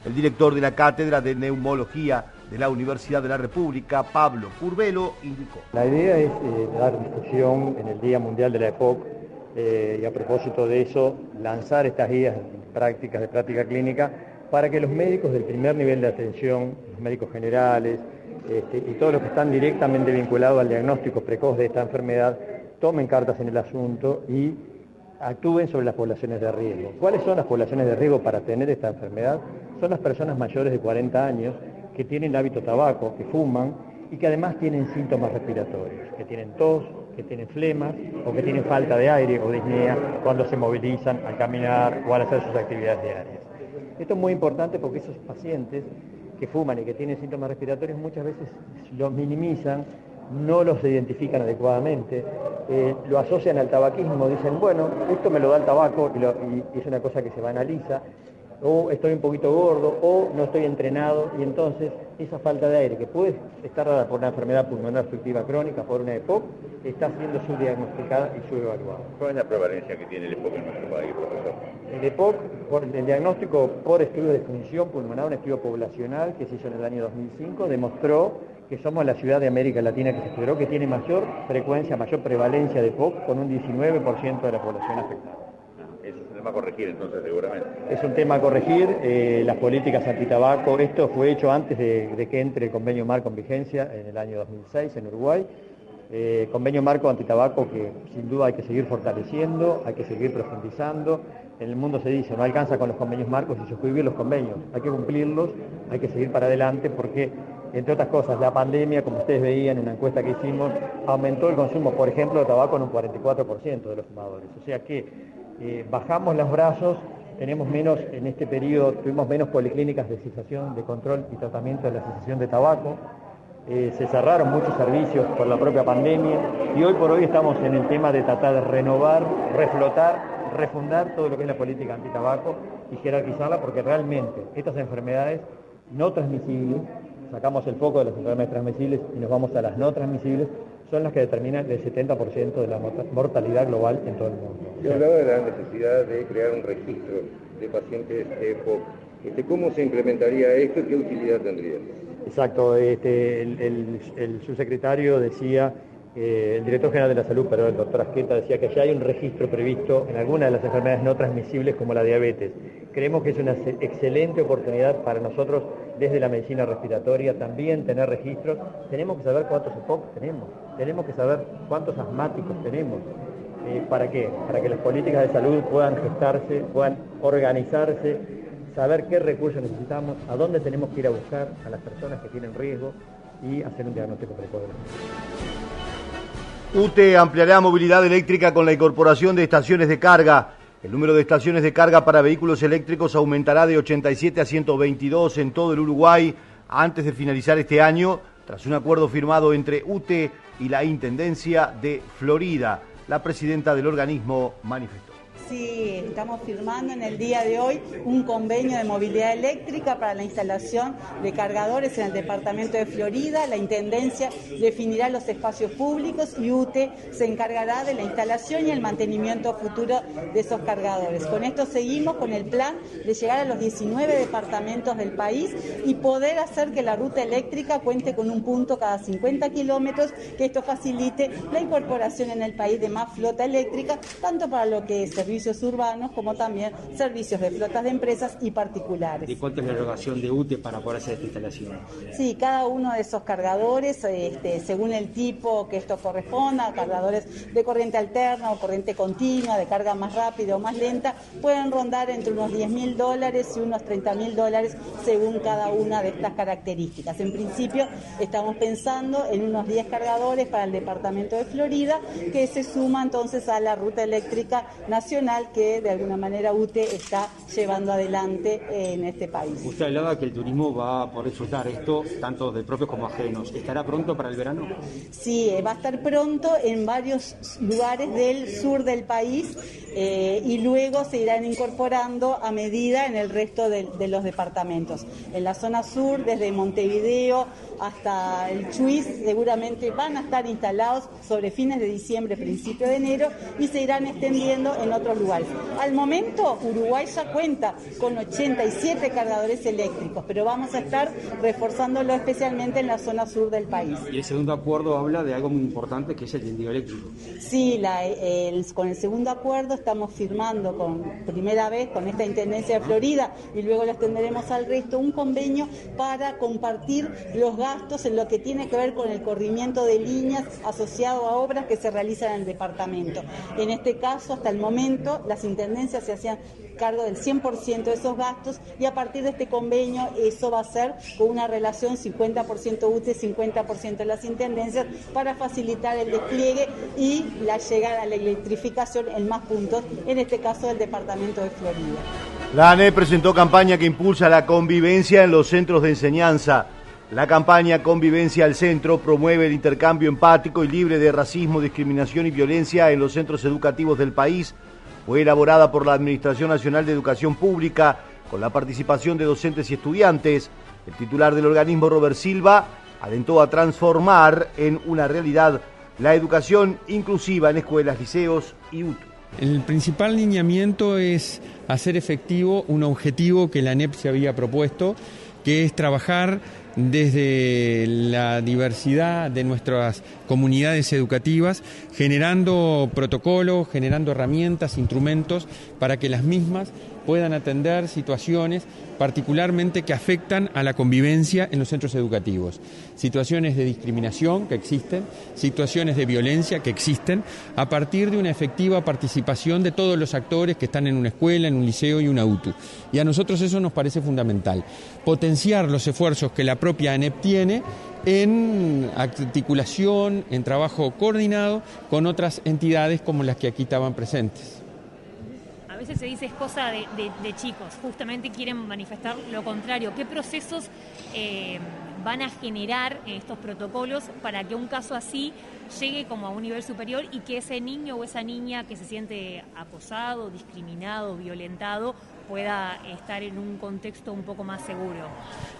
Speaker 1: El director de la Cátedra de Neumología de la Universidad de la República, Pablo Curvelo, indicó.
Speaker 6: La idea es eh, dar difusión en el Día Mundial de la EPOC eh, y a propósito de eso, lanzar estas guías prácticas de práctica clínica para que los médicos del primer nivel de atención, los médicos generales este, y todos los que están directamente vinculados al diagnóstico precoz de esta enfermedad, tomen cartas en el asunto y actúen sobre las poblaciones de riesgo. ¿Cuáles son las poblaciones de riesgo para tener esta enfermedad? Son las personas mayores de 40 años que tienen hábito tabaco, que fuman y que además tienen síntomas respiratorios, que tienen tos, que tienen flemas o que tienen falta de aire o disnea cuando se movilizan al caminar o al hacer sus actividades diarias. Esto es muy importante porque esos pacientes que fuman y que tienen síntomas respiratorios muchas veces los minimizan no los identifican adecuadamente, eh, lo asocian al tabaquismo, dicen, bueno, esto me lo da el tabaco y, y es una cosa que se banaliza, o estoy un poquito gordo, o no estoy entrenado, y entonces esa falta de aire, que puede estar dada por una enfermedad pulmonar obstructiva crónica, por una EPOC, está siendo subdiagnosticada y subevaluada.
Speaker 15: ¿Cuál es la prevalencia que tiene el EPOC en nuestro país, profesor?
Speaker 6: El EPOC, por el diagnóstico por estudio de función pulmonar, un estudio poblacional que se hizo en el año 2005, demostró que somos la ciudad de América Latina que se estudió que tiene mayor frecuencia, mayor prevalencia de EPOC, con un 19% de la población afectada.
Speaker 15: Va a corregir entonces seguramente.
Speaker 6: Es un tema a corregir, eh, las políticas antitabaco, esto fue hecho antes de, que entre el convenio marco en vigencia en el año 2006 en Uruguay. Eh, convenio marco antitabaco que sin duda hay que seguir fortaleciendo, hay que seguir profundizando. En el mundo se dice, no alcanza con los convenios marcos y suscribir los convenios, hay que cumplirlos, hay que seguir para adelante porque, entre otras cosas, la pandemia, como ustedes veían en una encuesta que hicimos, aumentó el consumo, por ejemplo, de tabaco en un 44% de los fumadores. O sea que eh, bajamos los brazos, tenemos menos, en este periodo tuvimos menos policlínicas de cesación, de control y tratamiento de la cesación de tabaco, eh, se cerraron muchos servicios por la propia pandemia y hoy por hoy estamos en el tema de tratar de renovar, reflotar, refundar todo lo que es la política antitabaco y jerarquizarla porque realmente estas enfermedades no transmisibles, sacamos el foco de las enfermedades transmisibles y nos vamos a las no transmisibles, son las que determinan el 70% de la morta- mortalidad global en todo el mundo.
Speaker 22: Se hablaba de la necesidad de crear un registro de pacientes EPOC. Este, ¿Cómo se implementaría esto y qué utilidad tendría?
Speaker 6: Exacto, este, el, el- el subsecretario decía, eh, el director general de la salud, pero el doctor Asqueta decía que ya hay un registro previsto en algunas de las enfermedades no transmisibles como la diabetes. Creemos que es una ex- excelente oportunidad para nosotros desde la medicina respiratoria también tener registros. Tenemos que saber cuántos EPOC tenemos, tenemos que saber cuántos asmáticos tenemos. Eh, ¿Para qué? Para que las políticas de salud puedan gestarse, puedan organizarse, saber qué recursos necesitamos, a dónde tenemos que ir a buscar a las personas que tienen riesgo y hacer un diagnóstico precoz.
Speaker 1: UTE ampliará movilidad eléctrica con la incorporación de estaciones de carga. El número de estaciones de carga para vehículos eléctricos aumentará de 87 a 122 en todo el Uruguay antes de finalizar este año, tras un acuerdo firmado entre UTE y la Intendencia de Florida. La presidenta del organismo manifestó.
Speaker 23: Sí, estamos firmando en el día de hoy un convenio de movilidad eléctrica para la instalación de cargadores en el departamento de Florida. La Intendencia definirá los espacios públicos y UTE se encargará de la instalación y el mantenimiento futuro de esos cargadores. Con esto seguimos con el plan de llegar a los 19 departamentos del país y poder hacer que la ruta eléctrica cuente con un punto cada 50 kilómetros, que esto facilite la incorporación en el país de más flota eléctrica, tanto para lo que es servicio servicios urbanos como también servicios de flotas de empresas y particulares.
Speaker 24: ¿Y cuánto es la erogación de UTE para poder hacer esta instalación?
Speaker 23: Sí, cada uno de esos cargadores, este, según el tipo que esto corresponda, cargadores de corriente alterna o corriente continua, de carga más rápida o más lenta, pueden rondar entre unos 10 mil dólares y unos 30 mil dólares según cada una de estas características. En principio estamos pensando en unos 10 cargadores para el departamento de Florida que se suma entonces a la ruta eléctrica nacional que de alguna manera UTE está llevando adelante en este país.
Speaker 24: Usted hablaba que el turismo va a poder disfrutar esto, tanto de propios como ajenos. ¿Estará pronto para el verano?
Speaker 23: Sí, va a estar pronto en varios lugares del sur del país eh, y luego se irán incorporando a medida en el resto de, de, los departamentos. En la zona sur, desde Montevideo hasta el Chuis, seguramente van a estar instalados sobre fines de diciembre, principio de enero y se irán extendiendo en otros lugares. Al momento, Uruguay ya cuenta con 87 cargadores eléctricos, pero vamos a estar reforzándolo especialmente en la zona sur del país.
Speaker 24: Y el segundo acuerdo habla de algo muy importante que es el tendido eléctrico.
Speaker 23: Sí, la, el, con el segundo acuerdo estamos firmando con primera vez con esta Intendencia de Florida y luego lo extenderemos al resto un convenio para compartir los gastos en lo que tiene que ver con el corrimiento de líneas asociado a obras que se realizan en el departamento. En este caso, hasta el momento, las intendencias se hacían cargo del 100% de esos gastos y a partir de este convenio eso va a ser con una relación 50% UTE, 50% de las intendencias para facilitar el despliegue y la llegada a la electrificación en más puntos, en este caso del departamento de Florida.
Speaker 1: La ANE presentó campaña que impulsa la convivencia en los centros de enseñanza. La campaña Convivencia al Centro promueve el intercambio empático y libre de racismo, discriminación y violencia en los centros educativos del país. Fue elaborada por la Administración Nacional de Educación Pública con la participación de docentes y estudiantes. El titular del organismo, Robert Silva, alentó a transformar en una realidad la educación inclusiva en escuelas, liceos y UTU.
Speaker 25: El principal lineamiento es hacer efectivo un objetivo que la ANEP se había propuesto, que es trabajar desde la diversidad de nuestras comunidades educativas, generando protocolos, generando herramientas, instrumentos para que las mismas puedan atender situaciones particularmente que afectan a la convivencia en los centros educativos. Situaciones de discriminación que existen, situaciones de violencia que existen, a partir de una efectiva participación de todos los actores que están en una escuela, en un liceo y una UTU. Y a nosotros eso nos parece fundamental. Potenciar los esfuerzos que la propia ANEP tiene en articulación, en trabajo coordinado con otras entidades como las que aquí estaban presentes
Speaker 26: a veces se dice es cosa de, chicos, justamente quieren manifestar lo contrario. ¿Qué procesos eh, van a generar estos protocolos para que un caso así llegue como a un nivel superior y que ese niño o esa niña que se siente acosado, discriminado, violentado, pueda estar en un contexto un poco más seguro?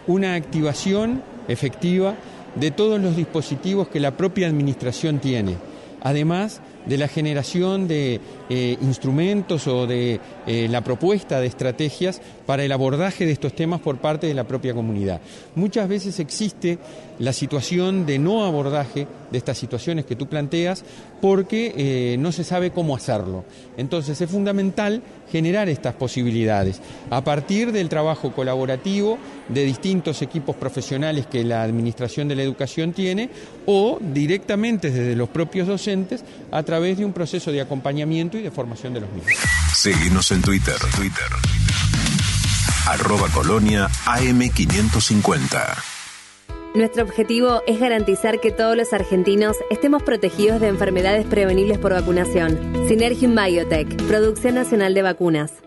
Speaker 25: Una activación efectiva de todos los dispositivos que la propia administración tiene. Además, de la generación de eh, instrumentos o de eh, la propuesta de estrategias para el abordaje de estos temas por parte de la propia comunidad. Muchas veces existe la situación de no abordaje de estas situaciones que tú planteas porque eh, no se sabe cómo hacerlo. Entonces es fundamental generar estas posibilidades a partir del trabajo colaborativo de distintos equipos profesionales que la Administración de la Educación tiene o directamente desde los propios docentes a través de un proceso de acompañamiento y de formación de los mismos.
Speaker 2: Seguimos en Twitter, Twitter. Arroba Colonia AM550.
Speaker 27: Nuestro objetivo es garantizar que todos los argentinos estemos protegidos de enfermedades prevenibles por vacunación. Synergium Biotech, Producción Nacional de Vacunas.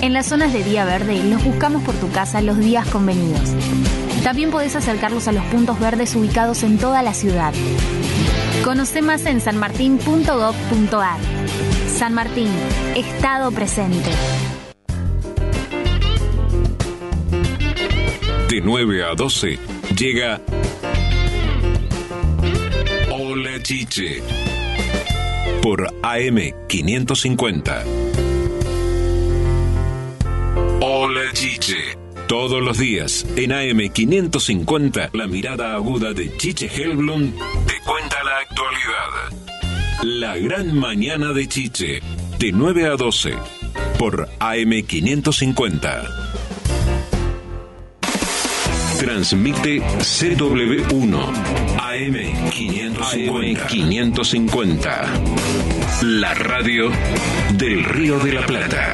Speaker 28: En las zonas de día verde los buscamos por tu casa los días convenidos. También podés acercarlos a los puntos verdes ubicados en toda la ciudad. Conoce más en sanmartin.gov.ar. San Martín, Estado presente.
Speaker 2: De 9 a 12 llega Hola Chiche por AM550. Hola Chiche. Todos los días en AM550 la mirada aguda de Chiche Helblum te cuenta la actualidad. La gran mañana de Chiche, de 9 a 12, por AM550. Transmite CW1 AM550. La radio del Río de la Plata.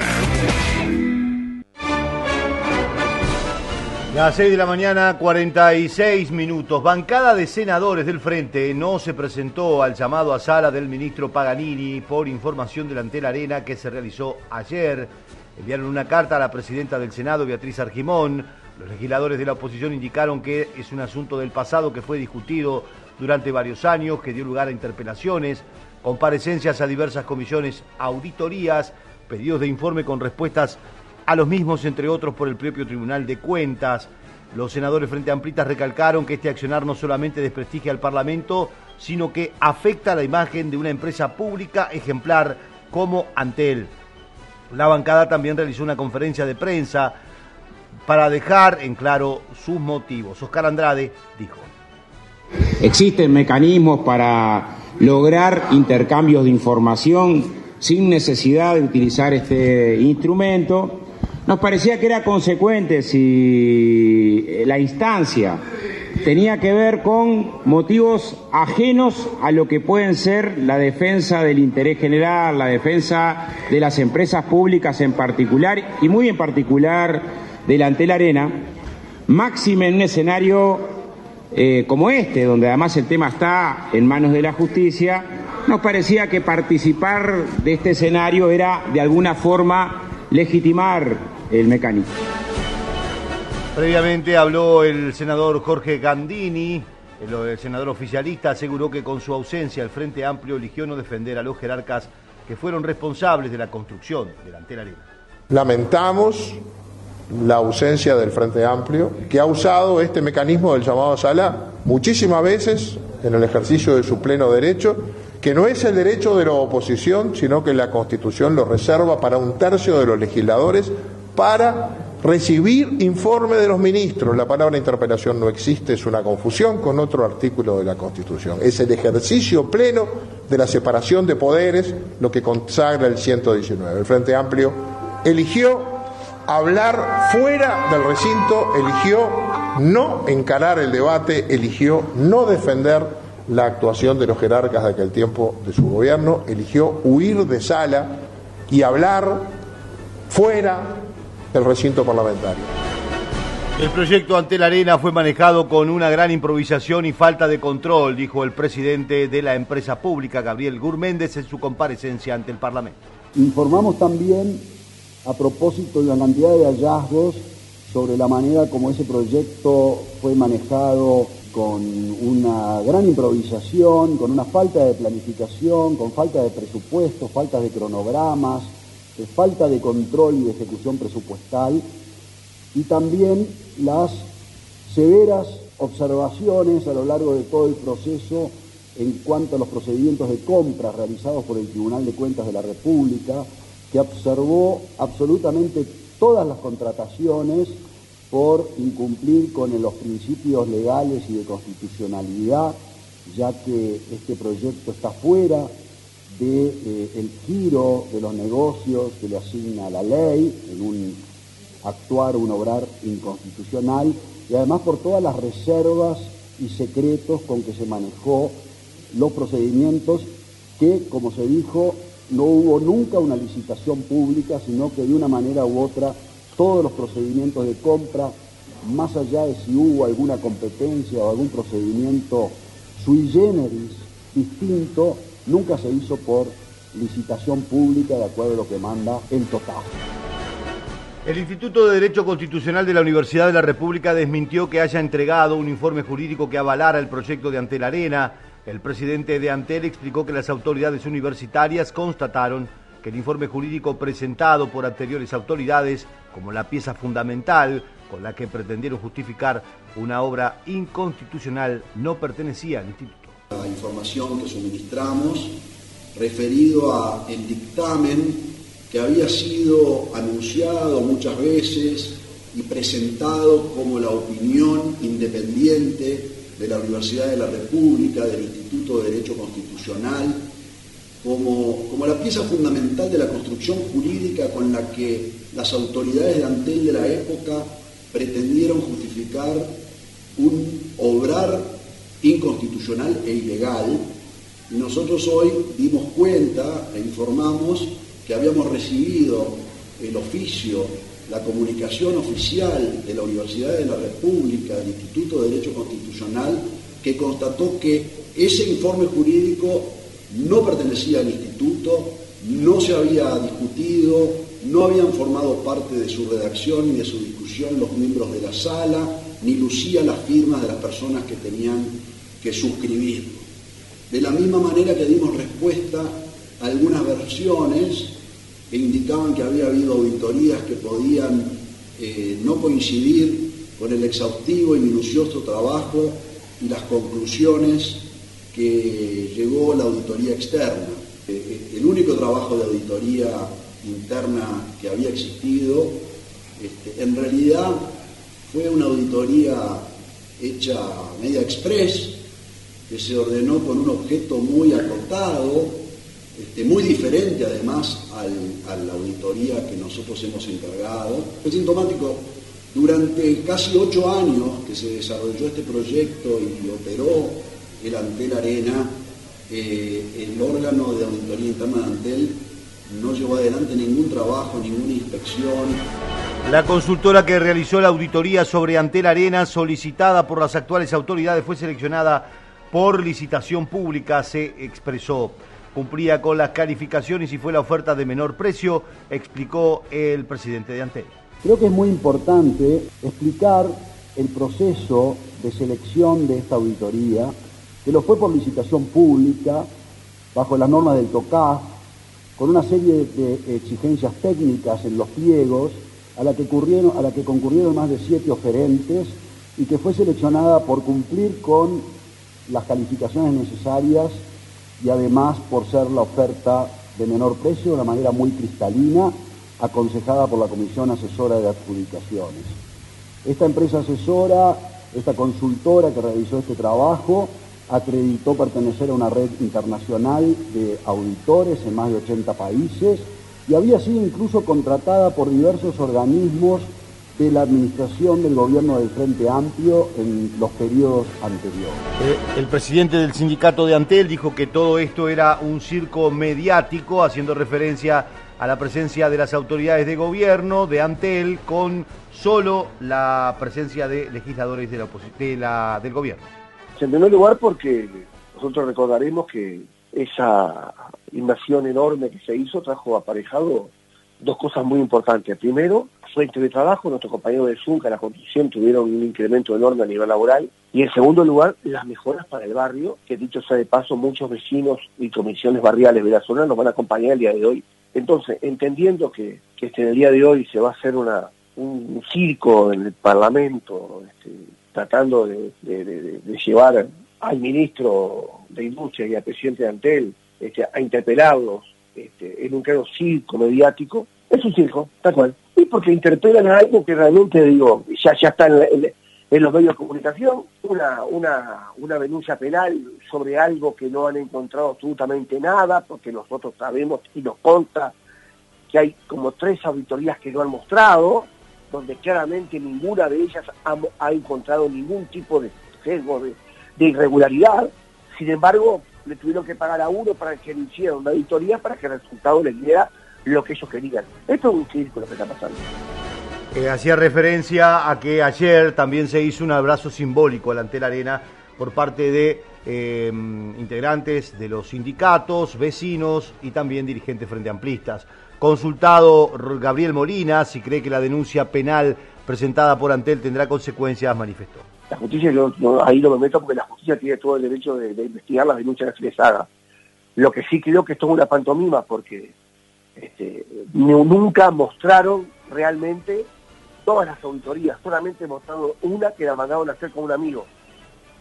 Speaker 1: Las 6 de la mañana, 46 minutos. Bancada de senadores del Frente no se presentó al llamado a sala del ministro Paganini por información de la Arena que se realizó ayer. Enviaron una carta a la presidenta del Senado, Beatriz Argimón. Los legisladores de la oposición indicaron que es un asunto del pasado que fue discutido durante varios años, que dio lugar a interpelaciones, comparecencias a diversas comisiones, auditorías, pedidos de informe con respuestas a los mismos, entre otros, por el propio Tribunal de Cuentas. Los senadores Frente Amplitas recalcaron que este accionar no solamente desprestigia al Parlamento, sino que afecta la imagen de una empresa pública ejemplar como Antel. La bancada también realizó una conferencia de prensa para dejar en claro sus motivos. Oscar Andrade dijo.
Speaker 29: Existen mecanismos para lograr intercambios de información sin necesidad de utilizar este instrumento. Nos parecía que era consecuente si la instancia tenía que ver con motivos ajenos a lo que pueden ser la defensa del interés general, la defensa de las empresas públicas en particular y muy en particular delante de la arena, máxime en un escenario eh, como este, donde además el tema está en manos de la justicia, nos parecía que participar de este escenario era de alguna forma legitimar el mecanismo.
Speaker 1: Previamente habló el senador Jorge Gandini, el, senador oficialista aseguró que con su ausencia el Frente Amplio eligió no defender a los jerarcas que fueron responsables de la construcción delante de la arena.
Speaker 30: Lamentamos la ausencia del Frente Amplio, que ha usado este mecanismo del llamado sala muchísimas veces en el ejercicio de su pleno derecho, que no es el derecho de la oposición, sino que la Constitución lo reserva para un tercio de los legisladores para recibir informe de los ministros. La palabra interpelación no existe, es una confusión con otro artículo de la Constitución. Es el ejercicio pleno de la separación de poderes lo que consagra el 119. El Frente Amplio eligió hablar fuera del recinto, eligió no encarar el debate, eligió no defender la actuación de los jerarcas de aquel tiempo de su gobierno, eligió huir de sala y hablar fuera del recinto parlamentario.
Speaker 1: El proyecto ante la arena fue manejado con una gran improvisación y falta de control, dijo el presidente de la empresa pública, Gabriel Gurméndez, en su comparecencia ante el Parlamento.
Speaker 31: Informamos también a propósito de la cantidad de hallazgos sobre la manera como ese proyecto fue manejado con una gran improvisación, con una falta de planificación, con falta de presupuesto, falta de cronogramas, de falta de control y de ejecución presupuestal y también las severas observaciones a lo largo de todo el proceso en cuanto a los procedimientos de compra realizados por el Tribunal de Cuentas de la República, que observó absolutamente todas las contrataciones por incumplir con los principios legales y de constitucionalidad, ya que este proyecto está fuera de, eh, giro de los negocios que le asigna la ley en un actuar un obrar inconstitucional y además por todas las reservas y secretos con que se manejó los procedimientos que, como se dijo, no hubo nunca una licitación pública, sino que de una manera u otra todos los procedimientos de compra, más allá de si hubo alguna competencia o algún procedimiento sui generis distinto, nunca se hizo por licitación pública de acuerdo a lo que manda el total.
Speaker 1: El Instituto de Derecho Constitucional de la Universidad de la República desmintió que haya entregado un informe jurídico que avalara el proyecto de Antel Arena. El presidente de Antel explicó que las autoridades universitarias constataron que el informe jurídico presentado por anteriores autoridades, como la pieza fundamental con la que pretendieron justificar una obra inconstitucional, no pertenecía al instituto.
Speaker 32: La información que suministramos referido a el dictamen que había sido anunciado muchas veces y presentado como la opinión independiente de la Universidad de la República, del Instituto de Derecho Constitucional, como, como la pieza fundamental de la construcción jurídica con la que las autoridades de Antel de la época pretendieron justificar un obrar inconstitucional e ilegal. Y nosotros hoy dimos cuenta e informamos que habíamos recibido el oficio, la comunicación oficial de la Universidad de la República, del Instituto de Derecho Constitucional, que constató que ese informe jurídico no pertenecía al instituto, no se había discutido, no habían formado parte de su redacción ni de su discusión los miembros de la sala, ni lucía las firmas de las personas que tenían que suscribirlo. De la misma manera que dimos respuesta a algunas versiones que indicaban que había habido auditorías que podían eh, no coincidir con el exhaustivo y minucioso trabajo y las conclusiones que llegó la auditoría externa. Eh, eh, el único trabajo de auditoría interna que había existido, este, en realidad fue una auditoría hecha media express, que se ordenó con un objeto muy acotado, este, muy diferente además a la auditoría que nosotros hemos encargado. Es sintomático, durante casi ocho años que se desarrolló este proyecto y operó el Antel Arena, eh, el órgano de auditoría interna de Antel no llevó adelante ningún trabajo, ninguna inspección.
Speaker 1: La consultora que realizó la auditoría sobre Antel Arena, solicitada por las actuales autoridades, fue seleccionada por licitación pública, se expresó. Cumplía con las calificaciones y fue la oferta de menor precio, explicó el presidente de Antel.
Speaker 31: Creo que es muy importante explicar el proceso de selección de esta auditoría, que lo fue por licitación pública, bajo las normas del TOCAF, con una serie de exigencias técnicas en los pliegos, a la que, a la que concurrieron más de siete oferentes y que fue seleccionada por cumplir con las calificaciones necesarias y además por ser la oferta de menor precio de una manera muy cristalina, aconsejada por la Comisión Asesora de Adjudicaciones. Esta empresa asesora, esta consultora que realizó este trabajo, acreditó pertenecer a una red internacional de auditores en más de 80 países y había sido incluso contratada por diversos organismos de la administración del gobierno del Frente Amplio en los periodos anteriores.
Speaker 1: Eh, el presidente del sindicato de Antel dijo que todo esto era un circo mediático, haciendo referencia a la presencia de las autoridades de gobierno de Antel con solo la presencia de legisladores de la, de la del gobierno.
Speaker 33: En primer lugar porque nosotros recordaremos que esa invasión enorme que se hizo trajo aparejado dos cosas muy importantes. Primero, fuente de trabajo, nuestros compañeros de Zunca, la construcción, tuvieron un incremento enorme a nivel laboral. Y en segundo lugar, las mejoras para el barrio, que dicho sea de paso, muchos vecinos y comisiones barriales venezolanos nos van a acompañar el día de hoy. Entonces, entendiendo que, que este, en el día de hoy se va a hacer una, un circo en el Parlamento, este, tratando de, llevar al ministro de Industria y al presidente de Antel este, a interpelarlos este, en un claro circo mediático, es un circo, tal cual. Y porque interpelan a algo que realmente, digo, ya, ya está en, los medios de comunicación, una, una, una denuncia penal sobre algo que no han encontrado absolutamente nada, porque nosotros sabemos y nos consta que hay como tres auditorías que lo han mostrado, donde claramente ninguna de ellas ha, encontrado ningún tipo de sesgo, de, irregularidad. Sin embargo, le tuvieron que pagar a uno para que le hiciera una auditoría para que el resultado les diera lo que ellos querían. Esto es un círculo que está pasando.
Speaker 1: Eh, hacía referencia a que ayer también se hizo un abrazo simbólico ante la arena por parte de eh, integrantes de los sindicatos, vecinos y también dirigentes frente amplistas. Consultado Gabriel Molina si cree que la denuncia penal presentada por Antel tendrá consecuencias, manifestó.
Speaker 33: La justicia, yo, ahí no me meto porque la justicia tiene todo el derecho de, de investigar las denuncias que se les haga. Lo que sí creo que esto es una pantomima porque este, nu- nunca mostraron realmente todas las auditorías, solamente mostraron una que la mandaron a hacer con un amigo.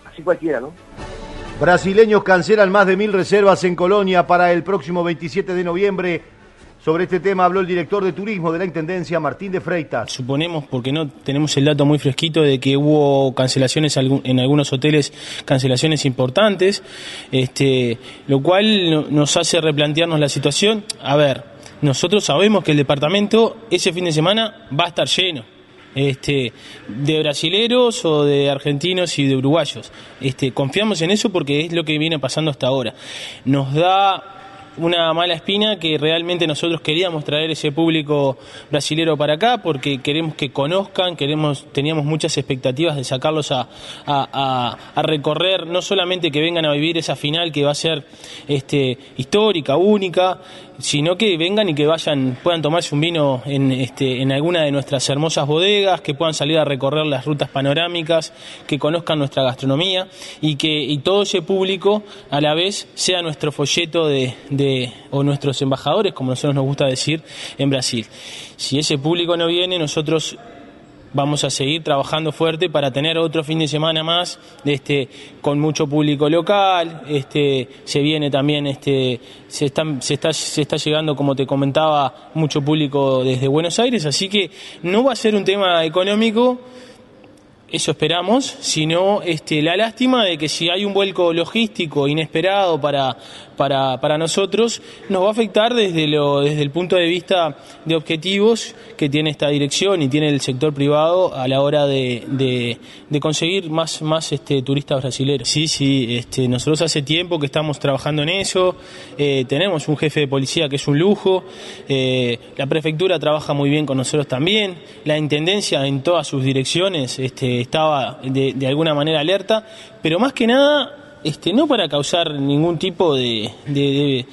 Speaker 33: Así cualquiera, ¿no?
Speaker 1: Brasileños cancelan más de mil reservas en Colonia para el próximo 27 de noviembre. Sobre este tema habló el director de turismo de la Intendencia, Martín de Freitas.
Speaker 34: Suponemos, porque no tenemos el dato muy fresquito, de que hubo cancelaciones en algunos hoteles, cancelaciones importantes, este, lo cual no- nos hace replantearnos la situación. A ver, nosotros sabemos que el departamento ese fin de semana va a estar lleno. Este, de brasileros o de argentinos y de uruguayos. Este, confiamos en eso porque es lo que viene pasando hasta ahora. Nos da una mala espina que realmente nosotros queríamos traer ese público brasilero para acá porque queremos que conozcan, queremos, teníamos muchas expectativas de sacarlos a, a- a- a recorrer, no solamente que vengan a vivir esa final que va a ser este, histórica, única, sino que vengan y que vayan, puedan tomarse un vino en, este, en alguna de nuestras hermosas bodegas, que puedan salir a recorrer las rutas panorámicas, que conozcan nuestra gastronomía y que y todo ese público a la vez sea nuestro folleto de, de- o nuestros embajadores, como nosotros nos gusta decir, en Brasil. Si ese público no viene, nosotros vamos a seguir trabajando fuerte para tener otro fin de semana más este con mucho público local este se viene también este se está se está se está llegando como te comentaba mucho público desde Buenos Aires así que no va a ser un tema económico eso esperamos, sino este, la lástima de que si hay un vuelco logístico inesperado para, para, para nosotros, nos va a afectar desde, lo, desde el punto de vista de objetivos que tiene esta dirección y tiene el sector privado a la hora de, de, conseguir más, más este, turistas brasileños. Sí, sí, este, nosotros hace tiempo que estamos trabajando en eso, eh, tenemos un jefe de policía que es un lujo, eh, la prefectura trabaja muy bien con nosotros también, la intendencia en todas sus direcciones este, estaba de, de alguna manera alerta, pero más que nada, este, no para causar ningún tipo de, de-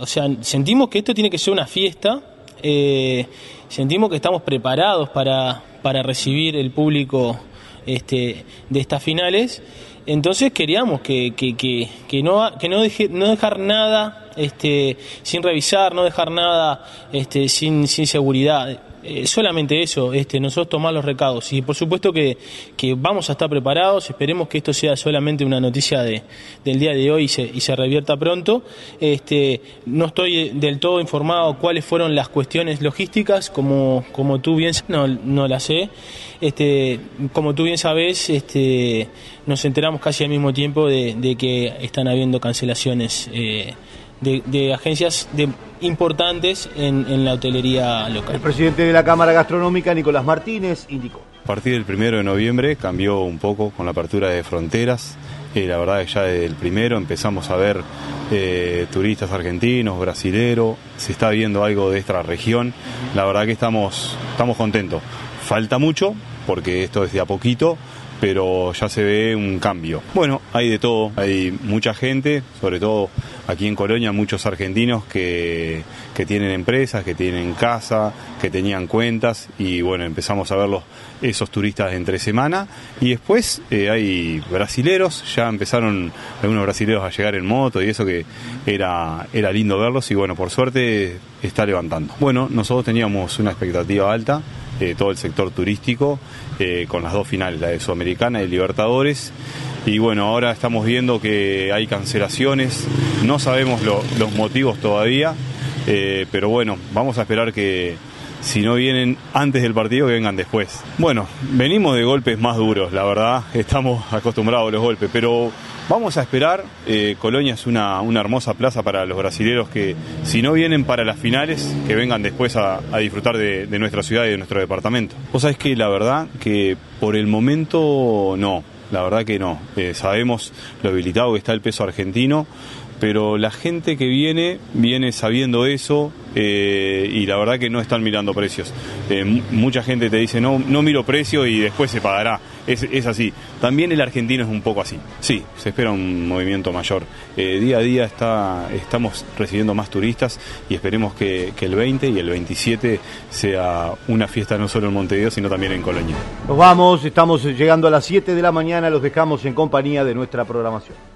Speaker 34: o sea, sentimos que esto tiene que ser una fiesta, eh, sentimos que estamos preparados para, para recibir el público este, de estas finales. Entonces queríamos que, que, que, que no, que no, deje- no dejar nada este, sin revisar, no dejar nada este, sin, sin seguridad. Eh, solamente eso, este, nosotros tomar los recados. Y por supuesto que, que vamos a estar preparados, esperemos que esto sea solamente una noticia de, del día de hoy y se, y se revierta pronto. Este, no estoy del todo informado cuáles fueron las cuestiones logísticas, como, como tú bien no, no las sé. Este, como tú bien sabes, este, nos enteramos casi al mismo tiempo de, de que están habiendo cancelaciones eh, de, de agencias de, importantes en, en la hotelería local.
Speaker 1: El presidente de la Cámara Gastronómica, Nicolás Martínez, indicó.
Speaker 35: A partir del primero de noviembre cambió un poco con la apertura de fronteras. Eh, la verdad que ya desde el primero empezamos a ver eh, turistas argentinos, brasileros, se está viendo algo de esta región. La verdad que estamos, estamos contentos. Falta mucho porque esto es de a poquito, pero ya se ve un cambio. Bueno, hay de todo, hay mucha gente, sobre todo aquí en Colonia, muchos argentinos que, que tienen empresas, que tienen casa, que tenían cuentas y bueno, empezamos a verlos esos turistas entre semana y después eh, hay brasileros, ya empezaron algunos brasileros a llegar en moto y eso que era, era lindo verlos y bueno, por suerte está levantando. Bueno, nosotros teníamos una expectativa alta, todo el sector turístico, eh, con las dos finales, la de Sudamericana y Libertadores. Y bueno, ahora estamos viendo que hay cancelaciones, no sabemos lo- los motivos todavía, eh, pero bueno, vamos a esperar que, si no vienen antes del partido, que vengan después. Bueno, venimos de golpes más duros, la verdad, estamos acostumbrados a los golpes, pero vamos a esperar. Eh, Colonia es una, una, hermosa plaza para los brasileros que, si no vienen para las finales, que vengan después a, disfrutar de, de, nuestra ciudad y de nuestro departamento. Vos sabés que la verdad que por el momento no. La verdad que no. Eh, sabemos lo habilitado que está el peso argentino, pero la gente que viene viene sabiendo eso eh, y la verdad que no están mirando precios. Eh, mucha gente te dice no, no miro precio y después se pagará. Es, es, así. También el argentino es un poco así. Sí, se espera un movimiento mayor. Eh, día a día está, estamos recibiendo más turistas y esperemos que, que, el 20 y el 27 sea una fiesta no solo en Montevideo, sino también en Colonia.
Speaker 1: Nos vamos, estamos llegando a las 7 de la mañana, los dejamos en compañía de nuestra programación.